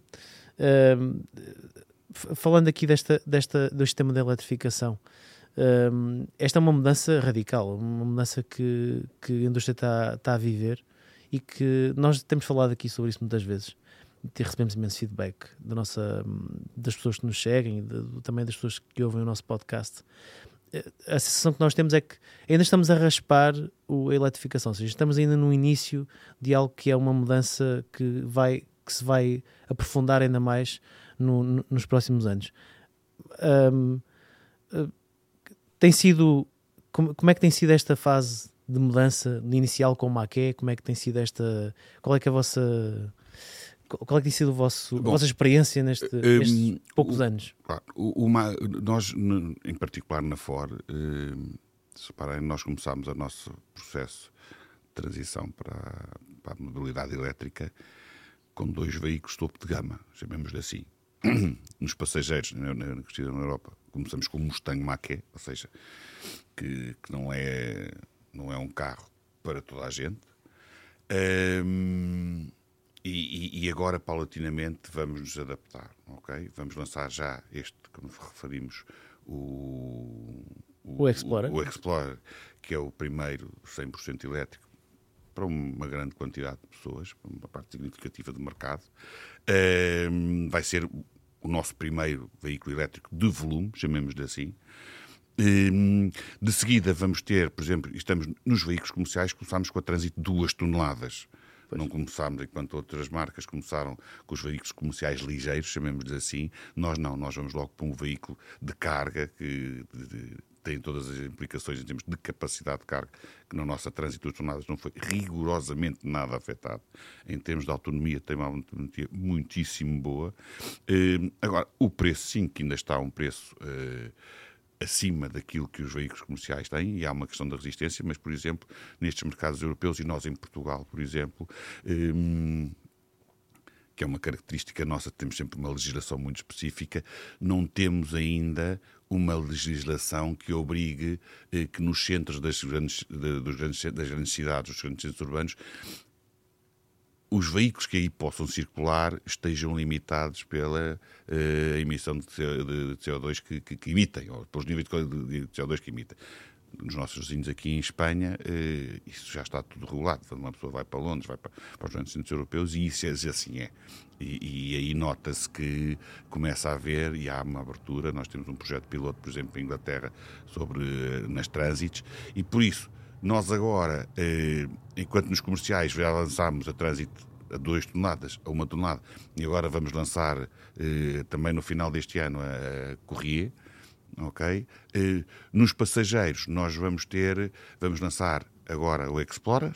hum, falando aqui desta, desta, do sistema de eletrificação, esta é uma mudança radical, uma mudança que, que a indústria está, está a viver e que nós temos falado aqui sobre isso muitas vezes e recebemos imenso feedback da nossa, das pessoas que nos seguem, de, também das pessoas que ouvem o nosso podcast. Eh, a sensação que nós temos é que ainda estamos a raspar a eletrificação, ou seja, estamos ainda no início de algo que é uma mudança que, vai, que se vai aprofundar ainda mais no, no, nos próximos anos. Um, tem sido como, como, é que tem sido esta fase de mudança inicial com o Maqué? Como é que tem sido esta? Qual é que é a vossa qual é que tem sido vosso, Bom, a vossa experiência neste, um, nestes poucos o, anos? Claro, uma, nós, em particular na FOR, um, reparem, nós começámos o nosso processo de transição para, para a mobilidade elétrica com dois veículos topo de gama, chamemos-lhe assim. <clears throat> Nos passageiros, na, na, na Europa, começamos com o Mustang Mach-E, ou seja, que, que, não, é, não é um carro para toda a gente. Um, e, e, agora, paulatinamente, vamos nos adaptar, ok? Vamos lançar já este que nos referimos, o, o, o Explorer. O, o, Explorer, que é o primeiro 100% elétrico para uma grande quantidade de pessoas, para uma parte significativa do mercado. Vai ser o nosso primeiro veículo elétrico de volume, chamemos-lhe assim. De seguida vamos ter, por exemplo, estamos nos veículos comerciais, começámos com a trânsito de 2 toneladas. Pois. Não começámos, enquanto outras marcas começaram com os veículos comerciais ligeiros, chamemos-lhes assim. Nós não, nós vamos logo para um veículo de carga que de, de, tem todas as implicações em termos de capacidade de carga, que na nossa trânsito dos tornados não foi rigorosamente nada afetado. Em termos de autonomia, tem uma autonomia muitíssimo boa. Uh, agora, o preço, sim, que ainda está um preço. Uh, acima daquilo que os veículos comerciais têm, e há uma questão da resistência, mas, por exemplo, nestes mercados europeus, e nós em Portugal, por exemplo, hum, que é uma característica nossa, temos sempre uma legislação muito específica, não temos ainda uma legislação que obrigue eh, que nos centros das grandes, de, dos grandes, das grandes cidades, dos grandes centros urbanos, os veículos que aí possam circular estejam limitados pela uh, emissão de, CO2 que, que, que, emitem, ou pelos níveis de CO2 que emitem. Nos nossos vizinhos aqui em Espanha, uh, isso já está tudo regulado. Quando uma pessoa vai para Londres, vai para, para os grandes centros europeus, e isso é, assim é. E, e aí nota-se que começa a haver, e há uma abertura. Nós temos um projeto piloto, por exemplo, em Inglaterra, sobre uh, nas trânsitos, e por isso nós agora, eh, enquanto nos comerciais já lançámos a trânsito a 2 toneladas, a 1 tonelada, e agora vamos lançar eh, também no final deste ano a, a Corrier, ok? Eh, nos passageiros nós vamos ter, vamos lançar agora o Explorer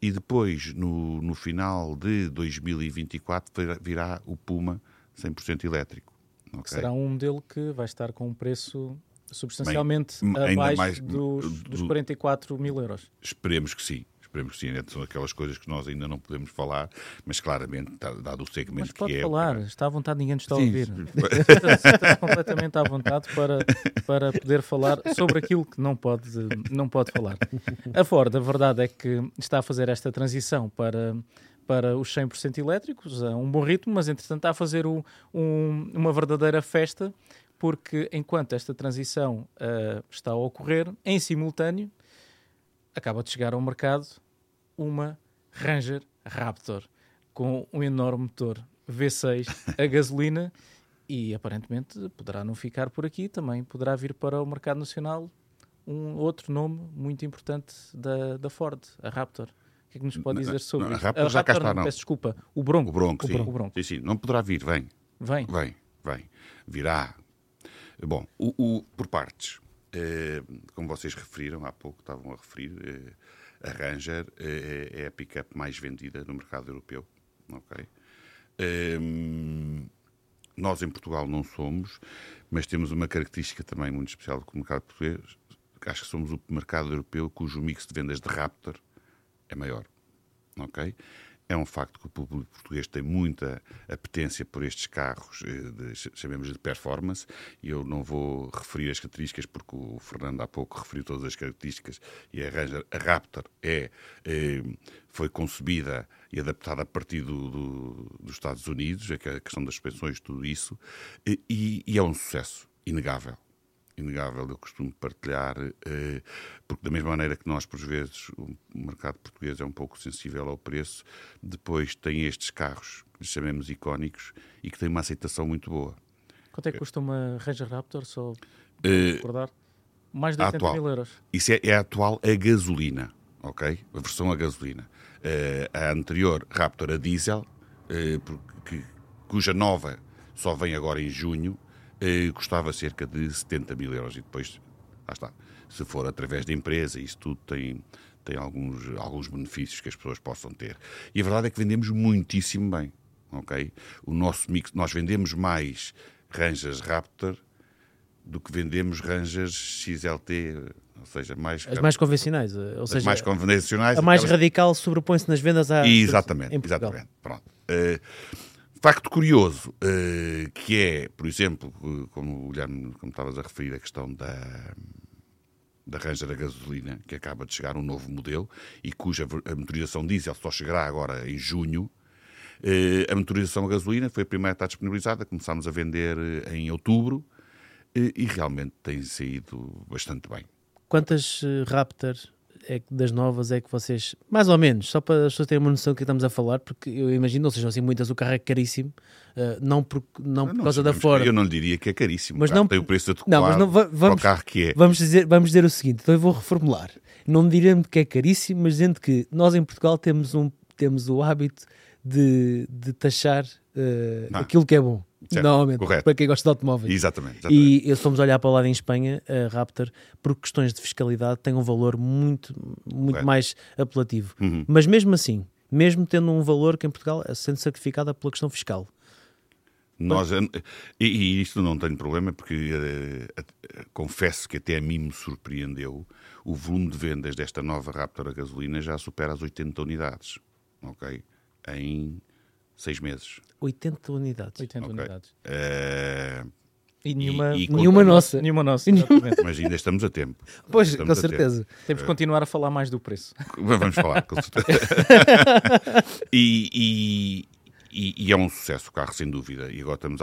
e depois no, no final de 2024 virá o Puma 100% elétrico. Okay? Será um modelo que vai estar com um preço substancialmente Bem, abaixo mais, dos, dos 44 mil euros. Esperemos que sim. Que sim, né? são aquelas coisas que nós ainda não podemos falar, mas claramente, tá, dado o segmento mas pode que é. falar, está à vontade, ninguém nos está a ouvir. <laughs> Está completamente à vontade para, para poder falar sobre aquilo que não pode, não pode falar. A Ford, a verdade é que está a fazer esta transição para para os 100% elétricos, a um bom ritmo, mas entretanto está a fazer um, um, uma verdadeira festa porque enquanto esta transição uh, está a ocorrer, em simultâneo, acaba de chegar ao mercado uma Ranger Raptor com um enorme motor V6 a gasolina e aparentemente poderá não ficar por aqui, também poderá vir para o mercado nacional um outro nome muito importante da, da Ford, a Raptor. O que é que nos pode dizer sobre não, a Raptor, a já Raptor, cá está, não. Peço desculpa, o Bronco. O Bronco, o sim. O Bronco. Sim, sim. Não poderá vir, vem. Vem. Vem, vem. Virá Bom, o, o por partes. Eh, como vocês referiram há pouco, estavam a referir, eh, a Ranger eh, é a pick-up mais vendida no mercado europeu. Ok? nós em Portugal não somos, mas temos uma característica também muito especial com o mercado português. Acho que somos o mercado europeu cujo mix de vendas de Raptor é maior. Ok? É um facto que o público português tem muita apetência por estes carros, eh, de, chamemos de performance, e eu não vou referir as características porque o Fernando há pouco referiu todas as características e a, Ranger, a Raptor é, é, foi concebida e adaptada a partir do, do, dos Estados Unidos, a questão das suspensões, tudo isso, e, e é um sucesso inegável. Inegável, eu costumo partilhar, eh, porque da mesma maneira que nós, por vezes, o mercado português é um pouco sensível ao preço, depois tem estes carros, que chamemos icónicos, e que têm uma aceitação muito boa. Quanto é que custa uma Ranger Raptor, só para uh, recordar? Mais de 80 atual. mil euros. Isso é, é a atual a gasolina, ok? A versão a gasolina. Uh, a anterior Raptor a diesel, uh, porque, cuja nova só vem agora em junho, uh, custava cerca de 70 mil euros. E depois, lá está, se for através da empresa, isso tudo tem, tem alguns, alguns benefícios que as pessoas possam ter. E a verdade é que vendemos muitíssimo bem, ok? O nosso mix, nós vendemos mais Rangers Raptor do que vendemos Rangers XLT, ou seja, mais... As mais convencionais, eh, ou seja, mais convencionais. A mais aquelas... radical sobrepõe-se nas vendas à... Exatamente, exatamente. Pronto. Uh, facto curioso, uh, que é, por exemplo, como, Guilherme, como estavas a referir, a questão da da Ranger a gasolina, que acaba de chegar um novo modelo e cuja a motorização diesel só chegará agora em junho, a motorização a gasolina foi a primeira a estar disponibilizada, começámos a vender em outubro e realmente tem saído bastante bem. Quantas eh, Raptor é que, das novas é que vocês, mais ou menos, só para as pessoas terem uma noção do que estamos a falar, porque eu imagino, não sejam assim muitas, o carro é caríssimo, uh, não por, não por não causa da Ford. Eu não diria que é caríssimo, mas não tem o preço adequado não, mas não, vamos, carro que é. Vamos dizer, vamos dizer o seguinte, então eu vou reformular. Não diremos que é caríssimo, mas dizendo que nós em Portugal temos, um, temos o hábito de, de taxar uh, aquilo que é bom. Certo, Normalmente, correto. para quem gosta de automóveis. Exatamente, exatamente. E se formos olhar para o lado em Espanha, a Raptor, por questões de fiscalidade, tem um valor muito, muito mais apelativo. Uhum. Mas mesmo assim, mesmo tendo um valor que em Portugal é sendo certificada pela questão fiscal. Nós, e, e isto não tenho problema, porque uh, uh, confesso que até a mim me surpreendeu o volume de vendas desta nova Raptor a gasolina já supera as 80 unidades. Ok? Em seis meses. 80 unidades. 80 okay. unidades. Uh... E nenhuma, e, e nenhuma nossa. Nenhuma nossa, Mas ainda estamos a tempo. <laughs> Pois, estamos com certeza. Temos que continuar a falar mais do preço. <laughs> Vamos falar, com certeza. <laughs> e, e, e, é um sucesso o carro, sem dúvida. E agora estamos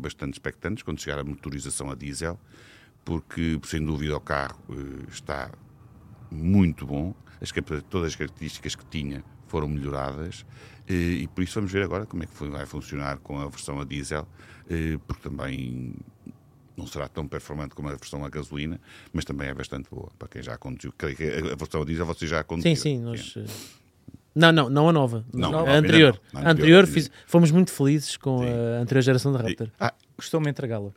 bastante expectantes quando chegar a motorização a diesel, porque, sem dúvida, o carro eh, está muito bom. As, todas as características que tinha foram melhoradas e, e, por isso vamos ver agora como é que vai funcionar com a versão a diesel, porque também não será tão performante como a versão a gasolina, mas também é bastante boa para quem já conduziu. Creio que a versão a diesel você já conduziu. Sim, sim, nós... Não, não, não a nova. Não, a anterior. Não, a anterior, anterior fiz, fomos muito felizes com sim. a anterior geração da Raptor. Ah, Custou-me entregá-la.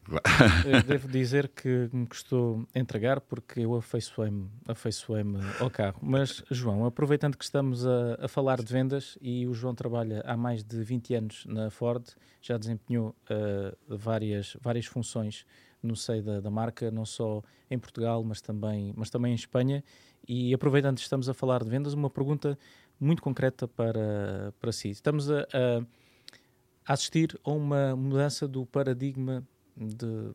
devo dizer que me custou entregar porque eu afeiçoei-me afeiçoei ao carro. Mas, João, aproveitando que estamos a, a, falar de vendas e o João trabalha há mais de 20 anos na Ford, já desempenhou uh, várias, várias funções no seio da, da, marca, não só em Portugal, mas também, mas também em Espanha. E aproveitando que estamos a falar de vendas, uma pergunta muito concreta para, para si. Estamos a, a assistir a uma mudança do paradigma de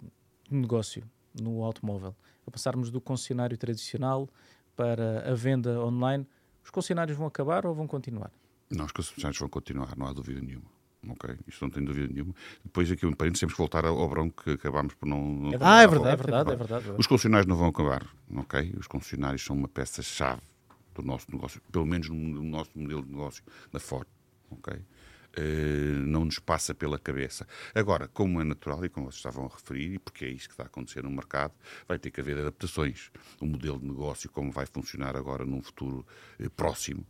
negócio no automóvel. A passarmos do concessionário tradicional para a venda online, os concessionários vão acabar ou vão continuar? Não, os concessionários vão continuar, não há dúvida nenhuma. Ok, isto não tem dúvida nenhuma. Depois aqui um parênteses, temos que voltar ao bronco que acabámos por não... não é ah, é verdade, é verdade, é verdade, Os concessionários não vão acabar, ok? Os concessionários são uma peça-chave do nosso negócio, pelo menos no nosso modelo de negócio da Ford, ok? Uh, não nos passa pela cabeça. Agora, como é natural e como vocês estavam a referir, e porque é isso que está a acontecer no mercado, vai ter que haver adaptações. O modelo de negócio, como vai funcionar agora num futuro uh, próximo,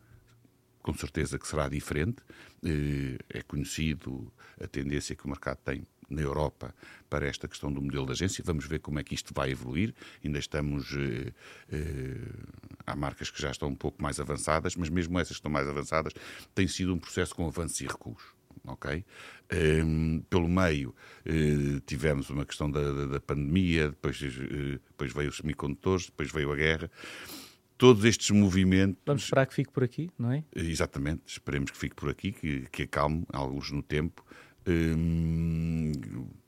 com certeza que será diferente. Uh, é conhecido a tendência que o mercado tem na Europa para esta questão do modelo de agência. Vamos ver como é que isto vai evoluir. Ainda estamos. Eh, eh, há marcas que já estão um pouco mais avançadas, mas mesmo essas que estão mais avançadas, tem sido um processo com avanços e recuos. Ok? Um, pelo meio uh, tivemos uma questão da, da, da pandemia, depois, uh, depois veio os semicondutores, depois veio a guerra todos estes movimentos. Vamos esperar que fique por aqui, não é? Exatamente, esperemos que fique por aqui, que, que acalme alguns no tempo Hum,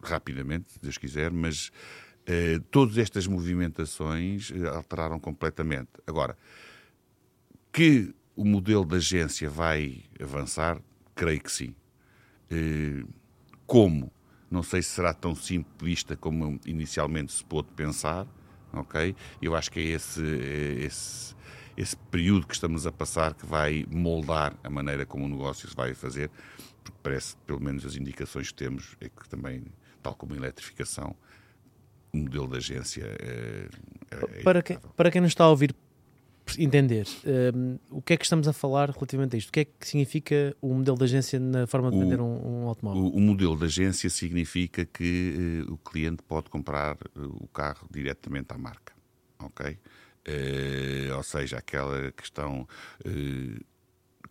rapidamente, se Deus quiser, mas uh, todas estas movimentações eh, alteraram completamente. Agora, que o modelo da agência vai avançar, creio que sim. Uh, como? Não sei se será tão simplista como inicialmente se pôde pensar, ok? Eu acho que é esse, é esse, esse período que estamos a passar que vai moldar a maneira como o negócio se vai fazer, porque parece, pelo menos as indicações que temos, é que também, tal como a eletrificação, o modelo da agência é, é para, quem, para quem nos está a ouvir entender um, o que é que estamos a falar relativamente a isto? O que é que significa o modelo de agência na forma de vender um, um automóvel? O, o, modelo de agência significa que uh, o cliente pode comprar uh, o carro diretamente à marca, ok? Uh, ou seja, aquela questão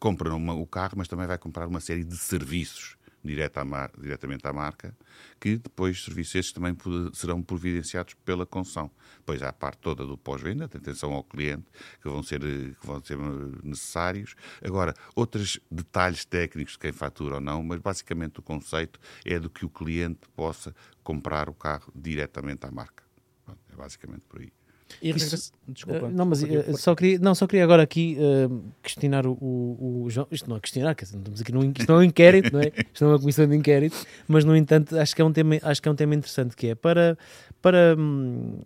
compra uma, o carro, mas também vai comprar uma série de serviços direto à mar, diretamente à marca, que depois serviços esses também serão providenciados pela concessão. Depois há a parte toda do pós-venda, atenção ao cliente, que vão, ser, que vão ser necessários. Agora, outros detalhes técnicos de quem fatura ou não, mas basicamente o conceito é do que o cliente possa comprar o carro diretamente à marca. É basicamente por aí. Isso, Desculpa. Uh, não, mas uh, só, queria, não, só queria agora aqui uh, questionar o, o, o, João. Isto não é questionar, quer dizer, estamos aqui num, isto não é um inquérito, não é? Isto não é uma comissão de inquérito, mas no entanto acho que é um tema, acho que é um tema interessante que é para. para um,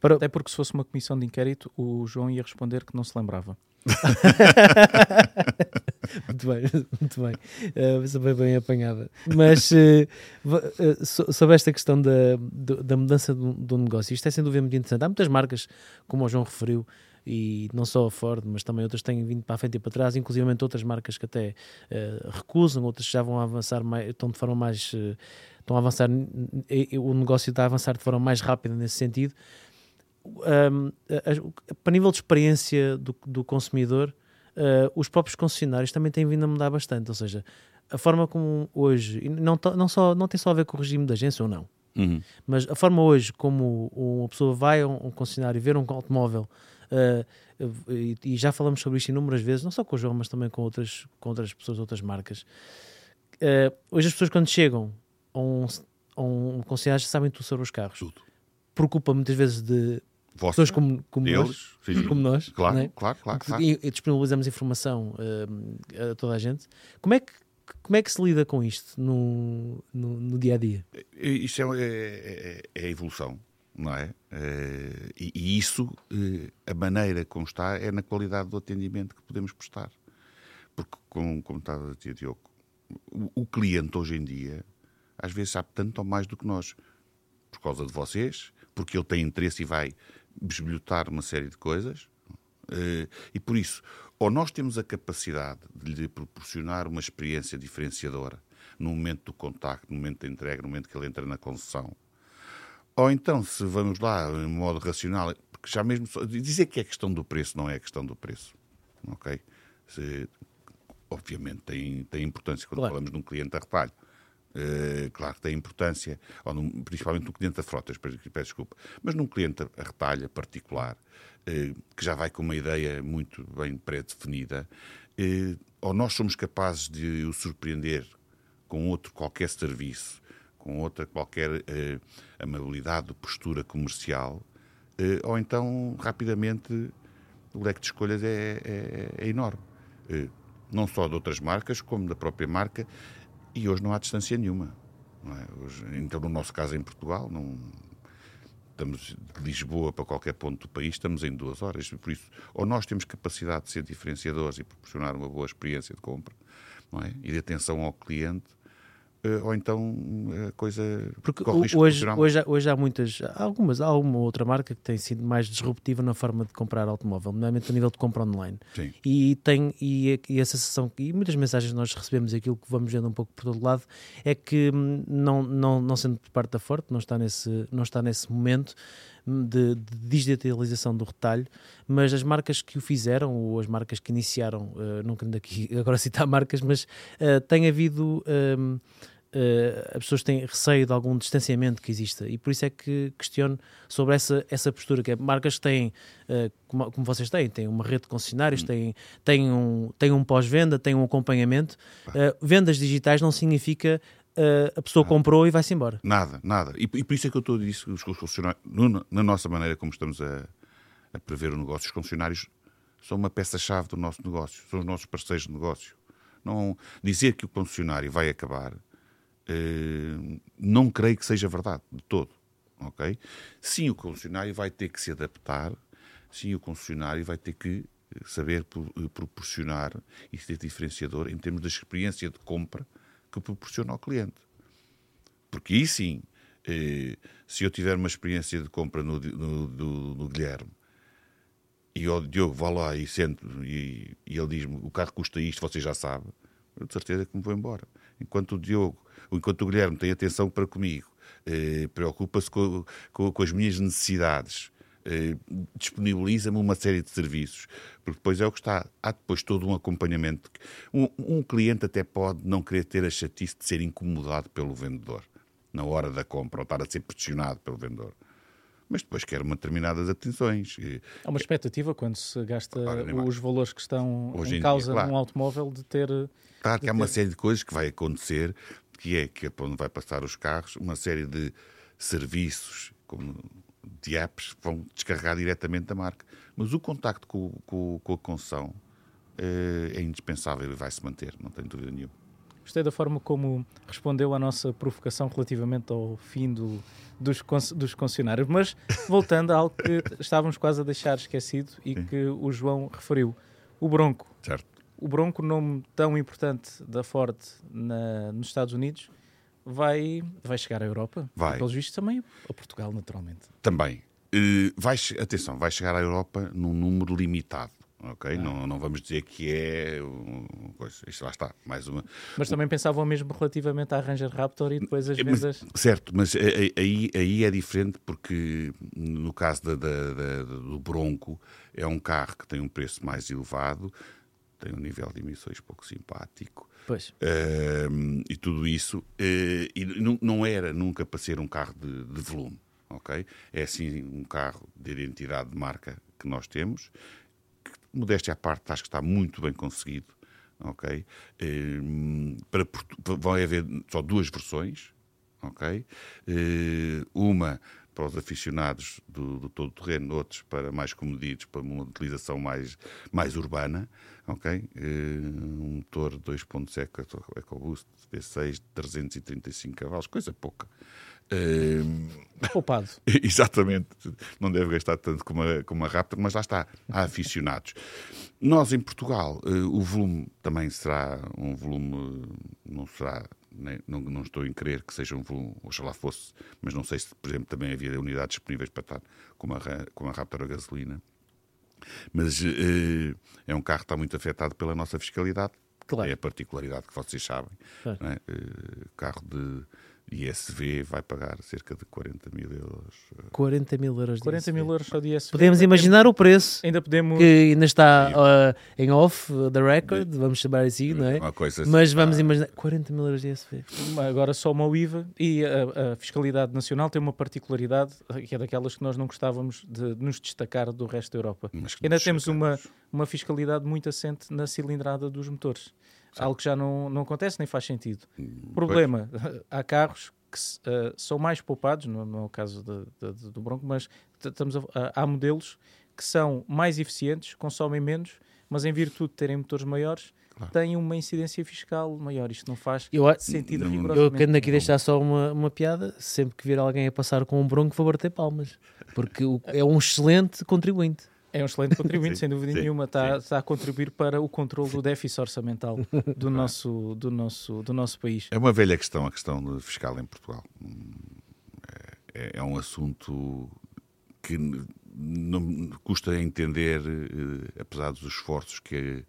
para... Até porque se fosse uma comissão de inquérito, o João ia responder que não se lembrava. Muito bem, muito bem. Uh, bem, bem apanhada. Mas uh, uh, sobre esta questão da, da mudança do, do, negócio, isto é sem dúvida muito interessante. Há muitas marcas, como o João referiu, e não só a Ford, mas também outras têm vindo para a frente e para trás, inclusive outras marcas que até uh, recusam, outras já vão avançar mais, estão de forma mais. Uh, estão a avançar, o negócio está a avançar de forma mais rápida nesse sentido um, para nível de experiência do, do consumidor, uh, os próprios concessionários também têm vindo a mudar bastante. Ou seja, a forma como hoje, não, não, só, não tem só a ver com o regime da agência ou não, uhum. mas a forma hoje como uma pessoa vai a um concessionário ver um automóvel. Uh, e, e, já falamos sobre isto inúmeras vezes, não só com o João, mas também com outras, com outras pessoas, outras marcas. Uh, hoje as pessoas quando chegam a um, a um concessionário sabem tudo sobre os carros. Tudo. Preocupa muitas vezes de Vossa, pessoas como, como eles, nós, sim, como nós claro, é? claro, claro, claro. E, disponibilizamos informação uh, a toda a gente. Como é que como é que se lida com isto no, no, no dia a dia? Isto é, é, é, a evolução, não é? Eh, e, e, isso, eh, a maneira como está, é na qualidade do atendimento que podemos prestar. Porque, como, como estava a dizer, Diogo, o, o cliente hoje em dia, às vezes sabe tanto ou mais do que nós, por causa de vocês, porque ele tem interesse e vai bisbilhotar uma série de coisas. Eh, e por isso, ou nós temos a capacidade de lhe proporcionar uma experiência diferenciadora no momento do contacto, no momento da entrega, no momento que ele entra na concessão, ou então, se vamos lá, em modo racional, porque já mesmo. Dizer que é questão do preço não é questão do preço. Ok? Se, obviamente tem, tem importância quando claro. falamos de um cliente a retalho. Uh, claro que tem importância, num, principalmente no cliente a frotas, peço desculpa, mas num cliente a retalha particular, uh, que já vai com uma ideia muito bem pré-definida, uh, ou nós somos capazes de o surpreender com outro qualquer serviço, com outra qualquer amabilidade, postura comercial, ou então, rapidamente, o leque de escolhas é, é, é enorme. não só de outras marcas, como da própria marca, e hoje não há distância nenhuma. É? Hoje, então, no nosso caso em Portugal, não, estamos de Lisboa para qualquer ponto do país, estamos em duas horas. Por isso, ou nós temos capacidade de ser diferenciadores e proporcionar uma boa experiência de compra é? e de atenção ao cliente, ou então a coisa porque hoje, hoje, hoje há muitas há algumas há alguma outra marca que tem sido mais disruptiva na forma de comprar automóvel nomeadamente a nível de compra online Sim. e tem e, e a sensação e muitas mensagens nós recebemos aquilo que vamos vendo um pouco por todo lado é que hum, não não não sendo por parte da Forte não está nesse não está nesse momento hum, de, de, digitalização do retalho, mas as marcas que o fizeram, ou as marcas que iniciaram, uh, não querendo aqui <laughs> agora citar marcas, mas uh, tem havido uh, uh, as pessoas têm receio de algum distanciamento que exista e por isso é que questiono sobre essa, essa postura, que é marcas que têm, uh, como, como, vocês têm, têm uma rede de concessionários, hum. têm, têm um, têm um pós-venda, têm um acompanhamento. Uh, vendas digitais não significa Uh, a pessoa nada. comprou e vai-se embora. Nada, nada. E, e, por isso é que eu estou a dizer os concessionários, na nossa maneira como estamos a, a prever o negócio, os concessionários são uma peça-chave do nosso negócio, são os nossos parceiros de negócio. Não dizer que o concessionário vai acabar não creio que seja verdade, de todo. Okay? Sim, o concessionário vai ter que se adaptar, sim, o concessionário vai ter que saber proporcionar e ser diferenciador em termos da experiência de compra que proporciona ao cliente. Porque aí sim, eh, se eu tiver uma experiência de compra no, no, no, no Guilherme e o Diogo vai lá e sente e, e ele diz-me o carro custa isto, você já sabe, eu de certeza que me vou embora. Enquanto o Diogo, enquanto o Guilherme tem atenção para comigo, eh, preocupa-se com, com, com, as minhas necessidades, eh, disponibiliza-me uma série de serviços, porque depois é o que está. Há depois todo um acompanhamento. Um, um cliente até pode não querer ter a chatice de ser incomodado pelo vendedor na hora da compra ou estar a ser pressionado pelo vendedor mas depois quer uma determinadas atenções. Há uma expectativa quando se gasta os valores que estão Hoje em, em causa dia, claro. num automóvel de ter. Claro que há uma série de coisas que vai acontecer, que é que é para onde vai passar os carros, uma série de serviços, como de apps, vão descarregar diretamente da marca. Mas o contacto com, com, com a concessão é, é indispensável e vai se manter, não tenho dúvida nenhuma. Gostei da forma como respondeu à nossa provocação relativamente ao fim do, dos, dos concessionários. Mas voltando a algo que estávamos quase a deixar esquecido e Sim. que o João referiu: o Bronco. Certo. O Bronco, nome tão importante da Ford na, nos Estados Unidos, vai, vai chegar à Europa. Vai. Pelos vistos também a Portugal, naturalmente. Também. Uh, vai, atenção, vai chegar à Europa num número limitado ok? Ah. Não, não vamos dizer que é. Coisa, isto lá está, mais uma. Mas também pensavam mesmo relativamente à Ranger Raptor e depois as vendas. Mas, certo, mas aí, aí é diferente porque no caso da, da, da, do Bronco é um carro que tem um preço mais elevado, tem um nível de emissões pouco simpático. Uh, e tudo isso. Uh, e não era nunca para ser um carro de, de volume. ok? É assim um carro de identidade de marca que nós temos modéstia à parte, acho que está muito bem conseguido. Ok? Ehm, para, vai haver só duas versões. Ok? Eh, uma para os aficionados do, do todo terreno, outros para mais comedidos, para uma utilização mais, mais urbana, ok? Uh, um motor 2.0 EcoBoost V6 335 cavalos, coisa pouca. Uh, <laughs> Poupado. Exatamente. Não deve gastar tanto como a, como a Raptor, mas lá está. Há aficionados. Nós, em Portugal, uh, o volume também será um volume, não será não, não, estou em crer que seja um volume, oxalá fosse, mas não sei se, por exemplo, também havia unidades disponíveis para estar com a, com a Raptor a gasolina. Mas uh, é um carro que está muito afetado pela nossa fiscalidade. Claro. É a particularidade que vocês sabem. Claro. É? Carro de ISV vai pagar cerca de 40 mil euros. 40 mil euros de 40 ISV. mil euros só de ISV. Podemos imaginar o preço. Ainda podemos. Que ainda está uh, em off the record, vamos chamar assim, não é? Uma coisa Mas assim, vamos ah. imaginar 40 mil euros de ISV. Agora só uma IVA e a, a, Fiscalidade Nacional tem uma particularidade que é daquelas que nós não gostávamos de, de nos destacar do resto da Europa. Ainda temos uma, uma fiscalidade muito assente na cilindrada dos motores. Sim. Algo que já não, não acontece nem faz sentido. Hum, Problema, <laughs> há carros que uh, são mais poupados, no, no caso de, de, do Bronco, mas estamos a, há modelos que são mais eficientes, consomem menos, mas em virtude de terem motores maiores, claro. têm uma incidência fiscal maior. Isto não faz eu, sentido não, Eu quero aqui deixar só uma, uma piada. Sempre que vir alguém a passar com um Bronco, vou bater palmas. Porque o, é um excelente contribuinte. É um excelente contribuinte, <laughs> sem dúvida sim, nenhuma. Está, está, a contribuir para o controle do déficit orçamental do nosso, do, nosso, do nosso país. É uma velha questão, a questão fiscal em Portugal. É, é um assunto que não custa entender, eh, apesar dos esforços que,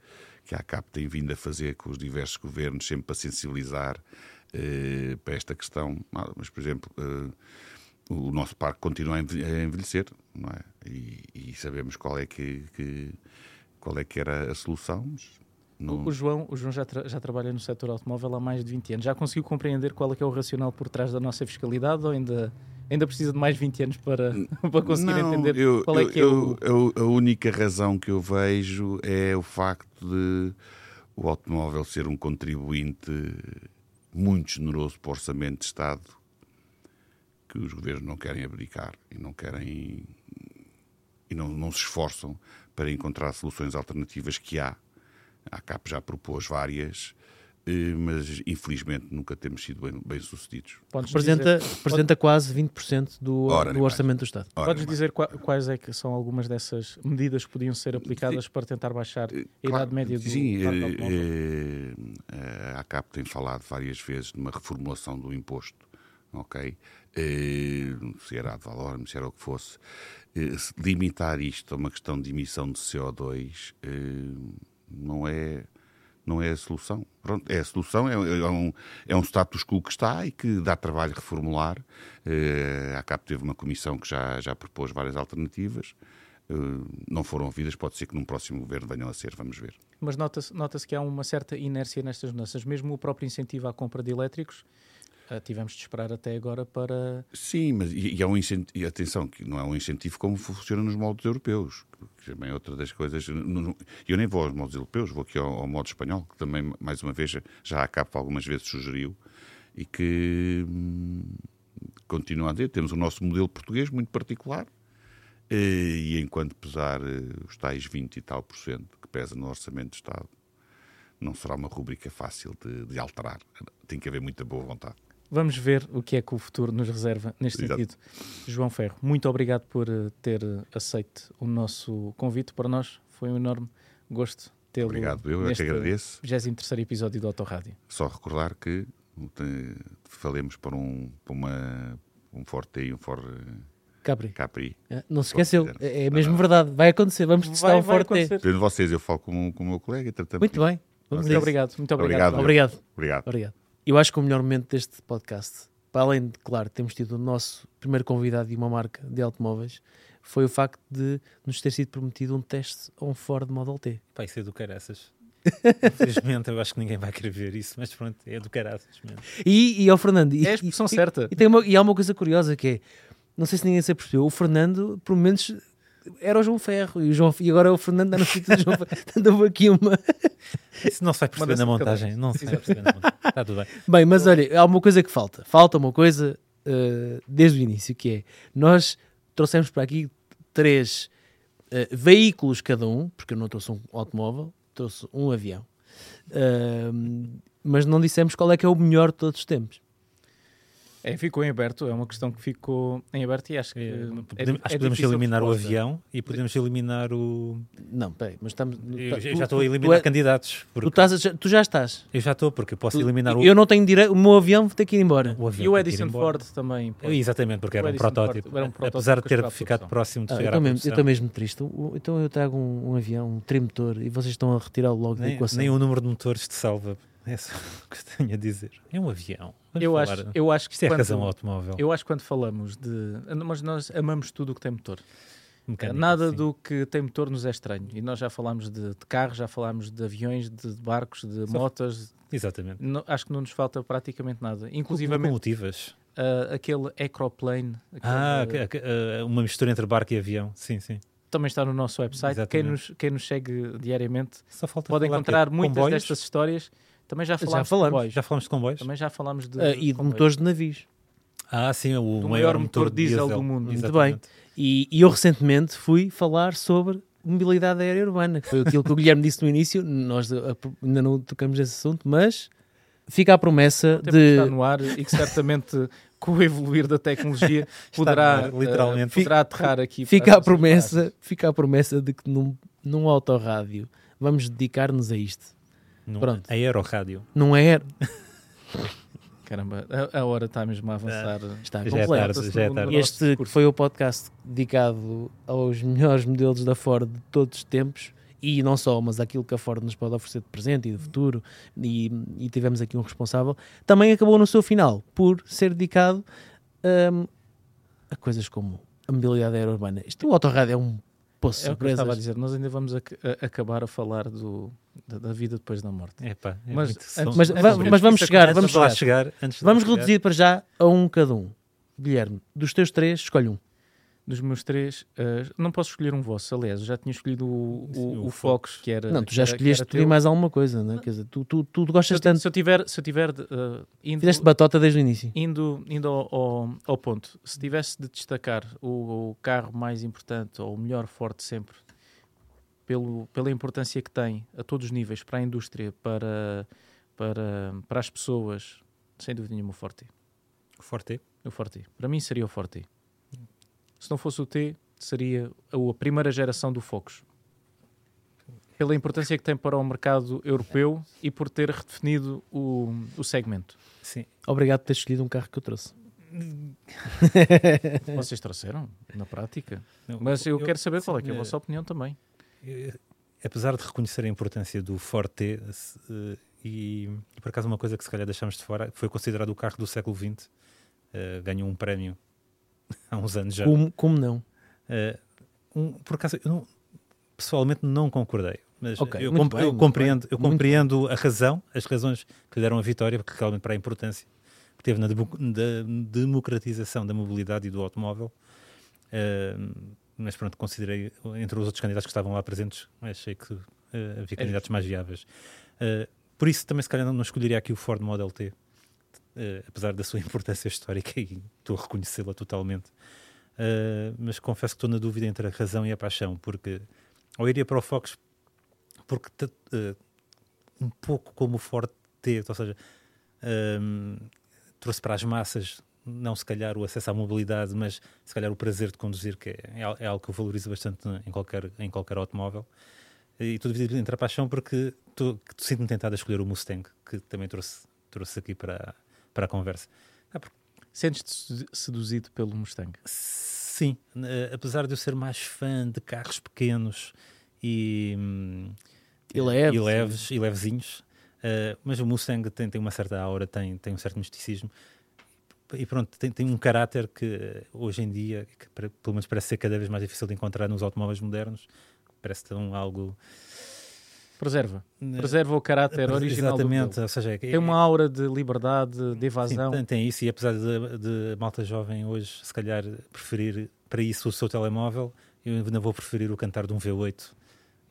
que a ACAP tem vindo a fazer com os diversos governos, sempre para sensibilizar eh, para esta questão. Mas, por exemplo. Eh, o nosso parque continua a envelhecer, não é? E, e sabemos qual é que, que, qual é que era a solução. No... O, João, o João já, tra já trabalha no setor automóvel há mais de 20 anos. Já conseguiu compreender qual é que é o racional por trás da nossa fiscalidade ou ainda, ainda precisa de mais 20 anos para, <laughs> para conseguir não, entender eu, qual é que é eu, é o... A única razão que eu vejo é o facto de o automóvel ser um contribuinte muito generoso para o orçamento de Estado que os governos não querem abdicar e não querem e não, não se esforçam para encontrar soluções alternativas que há. A CAP já propôs várias, eh, mas infelizmente nunca temos sido bem, bem sucedidos. representa, dizer, representa quase 20% do, Ora, do orçamento do Estado. Ora, Podes dizer quais é que são algumas dessas medidas que podiam ser aplicadas para tentar baixar a claro, idade média do Sim, é, é, a CAP tem falado várias vezes de uma reformulação do imposto, ok? É, se era de valor, se era o que fosse. limitar isto a uma questão de emissão de CO2 não é não é a solução. Pronto, é a solução, é, é, um, é um status quo que está e que dá trabalho reformular. Uh, a CAP teve uma comissão que já, já propôs várias alternativas. Uh, não foram ouvidas, pode ser que num próximo governo venham a ser, vamos ver. Mas nota-se nota que há uma certa inércia nestas mudanças, mesmo o próprio incentivo à compra de elétricos Uh, tivemos de esperar até agora para. Sim, mas e, e é um incentivo, e atenção, que não é um incentivo como funciona nos moldes europeus, que também é outra das coisas. Eu nem vou aos moldes europeus, vou aqui ao, ao modo espanhol, que também, mais uma vez, já a CAP algumas vezes sugeriu e que hum, continua a ter. Temos o nosso modelo português muito particular. E, e enquanto pesar uh, os tais 20 e tal por cento que pesa no orçamento do Estado, não será uma rubrica fácil de, de alterar. Tem que haver muita boa vontade. Vamos ver o que é que o futuro nos reserva neste Exato. sentido. João Ferro, muito obrigado por eh, ter eh, aceito o nosso convite. Para nós foi um enorme gosto tê-lo. Obrigado, eu é que agradeço. 23 episódio do Autorádio. Só recordar que falemos para um, para uma, um Forte e um Forte. Capri. Capri. É, não se esqueceu, é, é mesmo verdade, vai acontecer, vamos testar vai, um vai Forte. Tendo vocês, eu falo com, com o meu colega. Muito bem, muito obrigado, muito obrigado. Obrigado. Obrigado. obrigado. Eu acho que o melhor momento deste podcast, para além de, claro, termos tido o nosso primeiro convidado de uma marca de automóveis, foi o facto de nos ter sido prometido um teste a um Ford Model T. Pai, isso é do caraças. <laughs> Infelizmente, eu acho que ninguém vai querer ver isso, mas pronto, é do caraças mesmo. E, e ao Fernando. E, é a expressão e, certa. E, tem uma, e há uma coisa curiosa que é: não sei se ninguém se percebeu, o Fernando, por menos era o João Ferro e, o João, e agora é o Fernando está no sítio do João Ferro. <laughs> Aqui uma. Isso não se vai perceber na montagem. Não se vai perceber na montagem. Está tudo bem. <laughs> Bem, mas olha, há uma coisa que falta. Falta uma coisa uh, desde o início, que é nós trouxemos para aqui três uh, veículos cada um, porque eu não trouxe um automóvel, trouxe um avião. Uh, mas não dissemos qual é que é o melhor de todos os tempos. É, ficou em aberto, é uma questão que ficou em aberto e acho que. É, é, podemos, acho que é podemos eliminar o avião e podemos eliminar o. Não, peraí, mas estamos. Eu, tu, já estou a eliminar tu, tu candidatos. Porque... Tu, estás a, tu, já estás. Eu já estou, porque posso eliminar o. Eu não tenho direito, o meu avião tem que ir embora. O e o Edison Ford também. Pode. Exatamente, porque era um, protótipo. era um, protótipo. Apesar de ter ficado próximo de ah, chegar à mesmo, Eu estou mesmo triste. Então eu trago um, um avião, um trimotor, e vocês estão a retirá-lo logo nem, da equação. Nem o número de motores te salva. É só <laughs> o que tenho a dizer. É um avião. eu acho, eu acho que Isto é quando, razão automóvel. Eu acho que quando falamos de. Mas nós amamos tudo o que tem motor. Mecânica, Nada sim. do que tem motor nos é estranho. E nós já falámos de, de carros, já falámos de aviões, de, de barcos, de Só motas. Exatamente. acho que não nos falta praticamente nada. Inclusive locomotivas. Uh, aquele Acroplane. Aquele, ah, uh, uma mistura entre barco e avião. Sim, sim também está no nosso website. Quem nos, quem nos segue diariamente pode encontrar muitas comboios. destas histórias também já falámos, já falamos. de comboios. Já falamos de comboios? Também já falámos de. Uh, e de motores de navios. Ah, sim, o, o maior, motor, diesel, diesel, do mundo. Muito bem. E, e, eu recentemente fui falar sobre mobilidade aérea urbana, que foi aquilo que o <laughs> Guilherme disse no início. Nós ainda não tocamos esse assunto, mas fica a promessa de. Está no ar e que certamente. <laughs> com o evoluir da tecnologia poderá, ar, literalmente. Uh, poderá aterrar aqui. Fica a, promessa, fica a promessa de que num, num autorrádio vamos dedicar-nos a isto. Num Pronto. Aerorádio. Num aero. <laughs> Caramba, a, a, hora está mesmo a avançar. É, está já é tarde, já é tarde. Este foi o podcast dedicado aos melhores modelos da Ford de todos os tempos e não só, mas aquilo que a Ford nos pode oferecer de presente e de futuro, e, e tivemos aqui um responsável, também acabou no seu final por ser dedicado um, a coisas como a mobilidade aérea urbana. Isto, o autorrádio é um poço é eu estava a dizer, nós ainda vamos a, a, acabar a falar do, da, da, vida depois da morte. Epá, é mas, antes, mas, antes, mas, vamos chegar, vamos chegar. chegar vamos reduzir para já a um cada um. Guilherme, dos teus três, escolhe um dos meus três, uh, não posso escolher um vosso, aliás, eu já tinha escolhido o, o, o, o Fox, que era. Não, tu já escolheste tu mais alguma coisa, não é? Quer dizer, tu, tu, tu gostas se tanto. Se eu tiver, se eu tiver uh, indo, Fizeste batota desde o início. Indo, indo ao, ao, ao ponto, se tivesse de destacar o, o, carro mais importante ou o melhor forte sempre, pelo, pela importância que tem a todos os níveis para a indústria, para para, para as pessoas, sem dúvida nenhuma, o Forte. O Forte? O Forte. Para mim seria o Forte. Se não fosse o T, seria a primeira geração do Focus. Pela importância que tem para o mercado europeu e por ter redefinido o, o segmento. Sim. Obrigado por ter escolhido um carro que eu trouxe. Vocês trouxeram, na prática. Não, Mas eu, eu, quero saber qual é, é a vossa opinião também. Eu, apesar de reconhecer a importância do Forte uh, e, e, por acaso uma coisa que se calhar deixamos de fora, foi considerado o carro do século XX, uh, ganhou um prémio <laughs> há uns anos já. Como, como não? Uh, um, por acaso, eu não, pessoalmente não concordei. Mas okay, eu, comp bem, eu compreendo, eu compreendo a razão, as razões que lhe deram a vitória, porque realmente para a importância que teve na, democratização da mobilidade e do automóvel. Uh, mas pronto, considerei, entre os outros candidatos que estavam lá presentes, achei que uh, havia candidatos mais viáveis. Uh, por isso também se calhar não, escolheria aqui o Ford Model T, uh, apesar da sua <laughs> importância histórica e estou a reconhecê-la totalmente. mas confesso que estou na dúvida entre a razão e a paixão, porque ou iria para o Fox porque um pouco como o Ford T, ou seja, trouxe para as massas não se calhar o acesso à mobilidade, mas se calhar o prazer de conduzir, que é, é algo que eu valorizo bastante em qualquer, em qualquer automóvel. E estou dividido entre a paixão porque estou, sinto-me tentado a escolher o Mustang, que também trouxe, trouxe aqui para, para a conversa. Ah. Sentes-te seduzido pelo Mustang? Sim, uh, apesar de eu ser mais fã de carros pequenos e, hum, e, leves. e leves e levezinhos, uh, mas o Mustang tem, tem uma certa aura, tem, tem um certo misticismo e pronto, tem, tem um caráter que eh, hoje em dia, que, pelo menos parece ser cada vez mais difícil de encontrar nos automóveis modernos, parece tão algo... Preserva. Eh, Preserva o caráter original Exatamente, ou seja... É, tem uma aura de liberdade, de evasão. Sim, tem, tem, isso, e apesar de, de malta jovem hoje, se calhar, preferir para isso o seu telemóvel, eu ainda vou preferir o cantar de um V8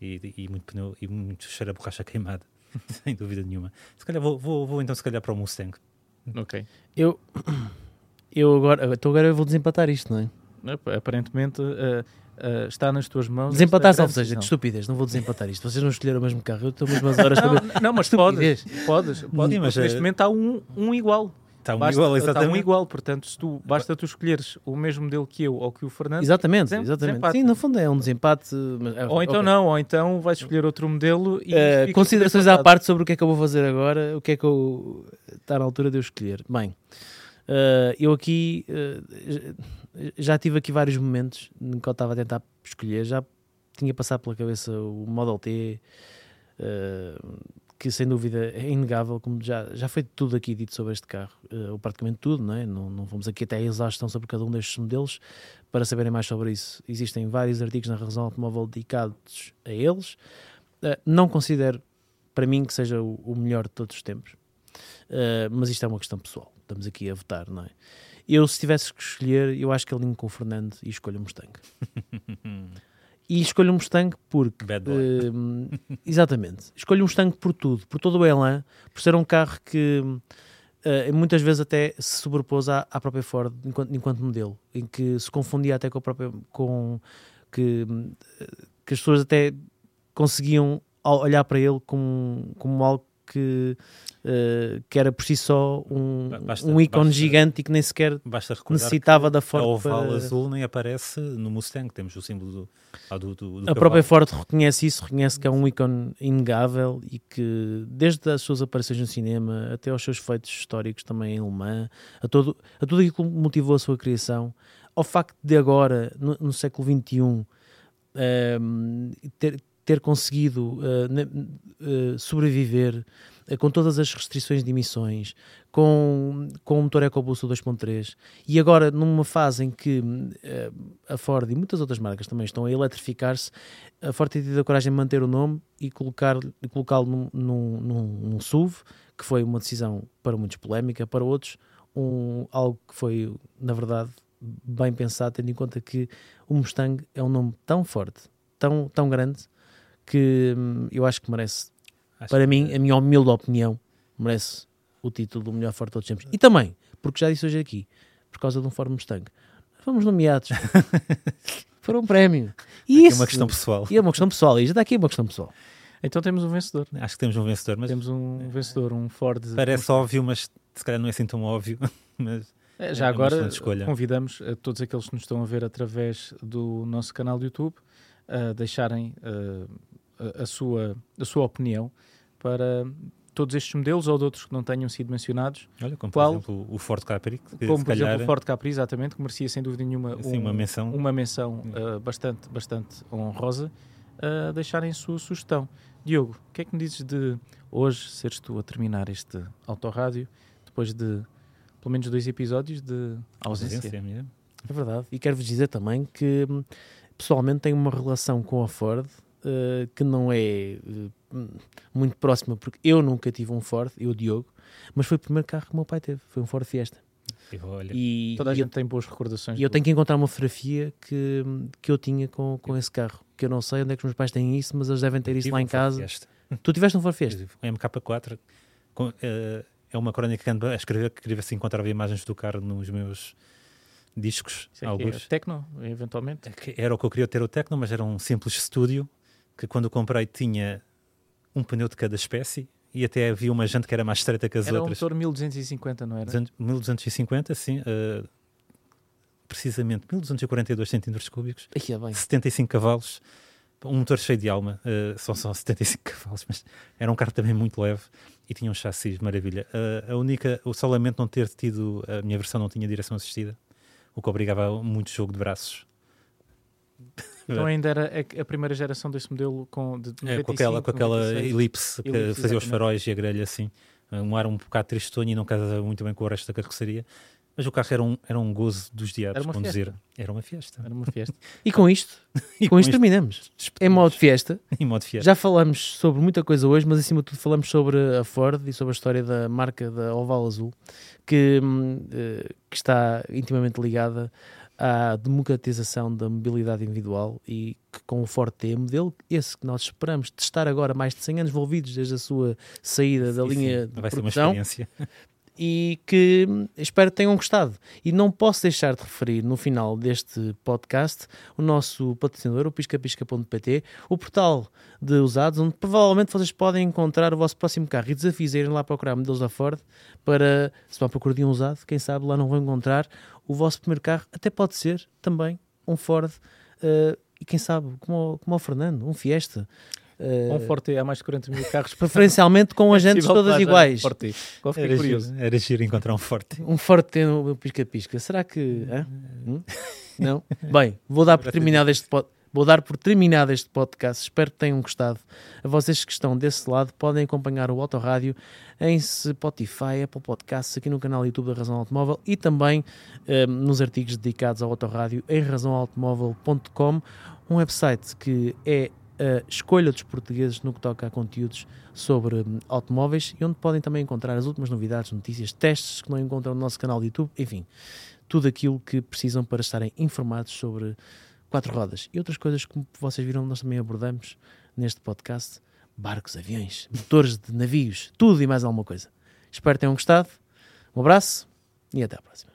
e, e muito pneu e muito cheiro a borracha queimada, <laughs> sem dúvida nenhuma. Se calhar vou, vou, vou então se calhar para o Mustang. Ok. Eu, eu agora, então agora eu vou desempatar isto, não é? Aparentemente uh, uh, está nas tuas mãos. Desempatar, ou seja, de estupidez, não vou desempatar isto. Vocês não escolheram o mesmo carro, eu estou mesmo as horas não, também. Não, mas podes, podes, podes, mas neste momento há um, um igual. Está um basta, igual, exatamente. Está um igual, portanto, se tu, basta tu escolheres o mesmo modelo que eu ou que o Fernando. Exatamente, desem, exatamente. Desempate. Sim, no fundo é um desempate. Mas, é, ou então okay. não, ou então vais escolher outro modelo e. Uh, considerações à parte sobre o que é que eu vou fazer agora, o que é que eu. Está na altura de eu escolher. Bem, uh, eu aqui. Uh, já tive aqui vários momentos em que eu estava a tentar escolher, já tinha passado pela cabeça o Model T que sem dúvida é inegável, como já, já foi tudo aqui dito sobre este carro, uh, ou praticamente tudo, não, é? não, não vamos aqui até a exaustão sobre cada um destes modelos para saberem mais sobre isso. Existem vários artigos na Razão Automóvel dedicados a eles. Uh, não considero, para mim, que seja o, o melhor de todos os tempos, uh, mas isto é uma questão pessoal. Estamos aqui a votar, não é? Eu, se tivesse que escolher, eu acho que alinho com o Fernando e escolho o Mustang. <laughs> E escolho um Mustang porque. Bad boy. Uh, <laughs> exatamente. Escolho um Mustang por tudo, por todo o elan, por ser um carro que uh, muitas vezes até se sobrepôs à, à própria Ford enquanto, enquanto, modelo, em que se confundia até com a própria. com que, que as pessoas até conseguiam olhar para ele como, como algo que Uh, que era por si só um, basta, um ícone basta, gigante e que nem sequer necessitava da Ford. A oval para... azul nem aparece no Mustang, temos o símbolo do, ah, do, do, do A própria Ford reconhece isso, reconhece que é um ícone inegável e que desde as suas aparições no cinema até aos seus feitos históricos também em Le Mans, a, todo, a tudo aquilo que motivou a sua criação, ao facto de agora, no, no século XXI, um, ehm, ter, ter conseguido uh, uh, sobreviver eh, com todas as restrições de emissões, com, com o motor EcoBoost 2.3 e agora numa fase em que uh, a Ford e muitas outras marcas também estão a eletrificar-se, a Ford tem tido a coragem de manter o nome e colocá-lo num, num, num SUV, que foi uma decisão para muitos polémica, para outros um, algo que foi, na verdade, bem pensado, tendo em conta que o Mustang é um nome tão forte, tão, tão grande, que hum, eu acho que merece Acho para mim, é. a minha humilde opinião, merece o título do melhor Ford de todos os tempos. E também, porque já disse hoje aqui, por causa de um Ford Mustang, fomos nomeados. <laughs> Foram um prémio. E é isso, é uma questão pessoal. E é uma questão pessoal. E já está aqui uma questão pessoal. Então temos um vencedor. Acho que temos um vencedor, mas temos um vencedor, um Ford. Parece óbvio, mas se calhar não é assim tão óbvio. <laughs> Mas é, já é agora convidamos a todos aqueles que nos estão a ver através do nosso canal do YouTube a deixarem uh, a, a, sua, a sua opinião para todos estes modelos ou de outros que não tenham sido mencionados. Olha, como Qual, por exemplo o Ford Capri. Que, como por calhar, exemplo o Ford Capri, exatamente, que merecia sem dúvida nenhuma assim, um, uma menção, uma menção uh, bastante, bastante honrosa, uh, deixarem a sua sugestão. Diogo, o que é que me dizes de hoje seres tu a terminar este autorrádio, depois de pelo menos dois episódios de ausência? ausência é verdade. E quero-vos dizer também que pessoalmente tenho uma relação com a Ford uh, que não é uh, muito próxima, porque eu nunca tive um Ford, eu, Diogo, mas foi o primeiro carro que o meu pai teve, foi um Ford Fiesta. E, Toda a gente eu, tem boas recordações. E eu tenho que encontrar uma fotografia que, que eu tinha com, com esse carro. Que eu não sei onde é que os meus pais têm isso, mas eles devem ter isso lá em casa. Tu tiveste um Ford Fiesta? Um MK4. Com, uh, é uma crónica que ando a escrever que queria se encontrava imagens do carro nos meus discos. É alguns. É Tecno, eventualmente? É era o que eu queria ter o Tecno, mas era um simples estúdio que quando comprei tinha um pneu de cada espécie e até havia uma jante que era mais estreita que as era outras. Era um motor 1250, não era? 1250, sim. Uh, precisamente 1242 centímetros cúbicos, Ai, é bem. 75 cavalos, um motor cheio de alma, uh, são só 75 <laughs> cavalos, mas era um carro também muito leve e tinha um chassi maravilha. Uh, a única, o solamento não ter tido, a minha versão não tinha direção assistida, o que obrigava a muito jogo de braços. Então ainda era a, primeira geração desse modelo com, de 95, é, com aquela, com aquela elipse que elipse, fazia os faróis e a grelha assim. Um ar um bocado tristonho e não casava muito bem com o resto da carroceria. Mas o carro era um, era um gozo dos diabos conduzir. Fiesta. Era uma fiesta. Era uma fiesta. <laughs> e com isto, <laughs> e com, isto, isto terminamos. Em modo fiesta. <laughs> em modo fiesta. Já falamos sobre muita coisa hoje, mas acima de tudo falamos sobre a Ford e sobre a história da marca da Oval Azul, que, hum, eh, que está intimamente ligada à democratização da mobilidade individual e que com o Ford T, modelo esse que nós esperamos testar agora mais de 100 anos envolvidos desde a sua saída da sim, linha sim. de Vai produção, e que espero que tenham gostado. E não posso deixar de referir no final deste podcast o nosso patrocinador, o piscapisca.pt, o portal de usados, onde provavelmente vocês podem encontrar o vosso próximo carro e desafios a irem lá procurar modelos da Ford para, se vão procurar de um usado, quem sabe lá não vão encontrar o vosso primeiro carro, até pode ser também um Ford, uh, e quem sabe, como, como o Fernando, um Fiesta. Uh, um Forte há mais de 40 mil carros. <laughs> Preferencialmente com agentes todas iguais. Forte. Era, curioso. Giro, era giro encontrar um Forte. Um Forte no pisca-pisca. Será que. Hum? Não? <laughs> Bem, vou dar por terminado este podcast. Vou dar por terminado este podcast. Espero que tenham gostado. A vocês que estão desse lado podem acompanhar o Autorádio em Spotify, Apple Podcasts, aqui no canal YouTube da Razão Automóvel e também um, nos artigos dedicados ao Autorádio em razãoautomóvel.com, um website que é a escolha dos portugueses no que toca a conteúdos sobre um, automóveis e onde podem também encontrar as últimas novidades, notícias, testes que não encontram no nosso canal de YouTube, enfim, tudo aquilo que precisam para estarem informados sobre quatro rodas e outras coisas que vocês viram nós também abordamos neste podcast barcos, aviões, motores de navios, tudo e mais alguma coisa. Espero que tenham gostado. Um abraço e até à próxima.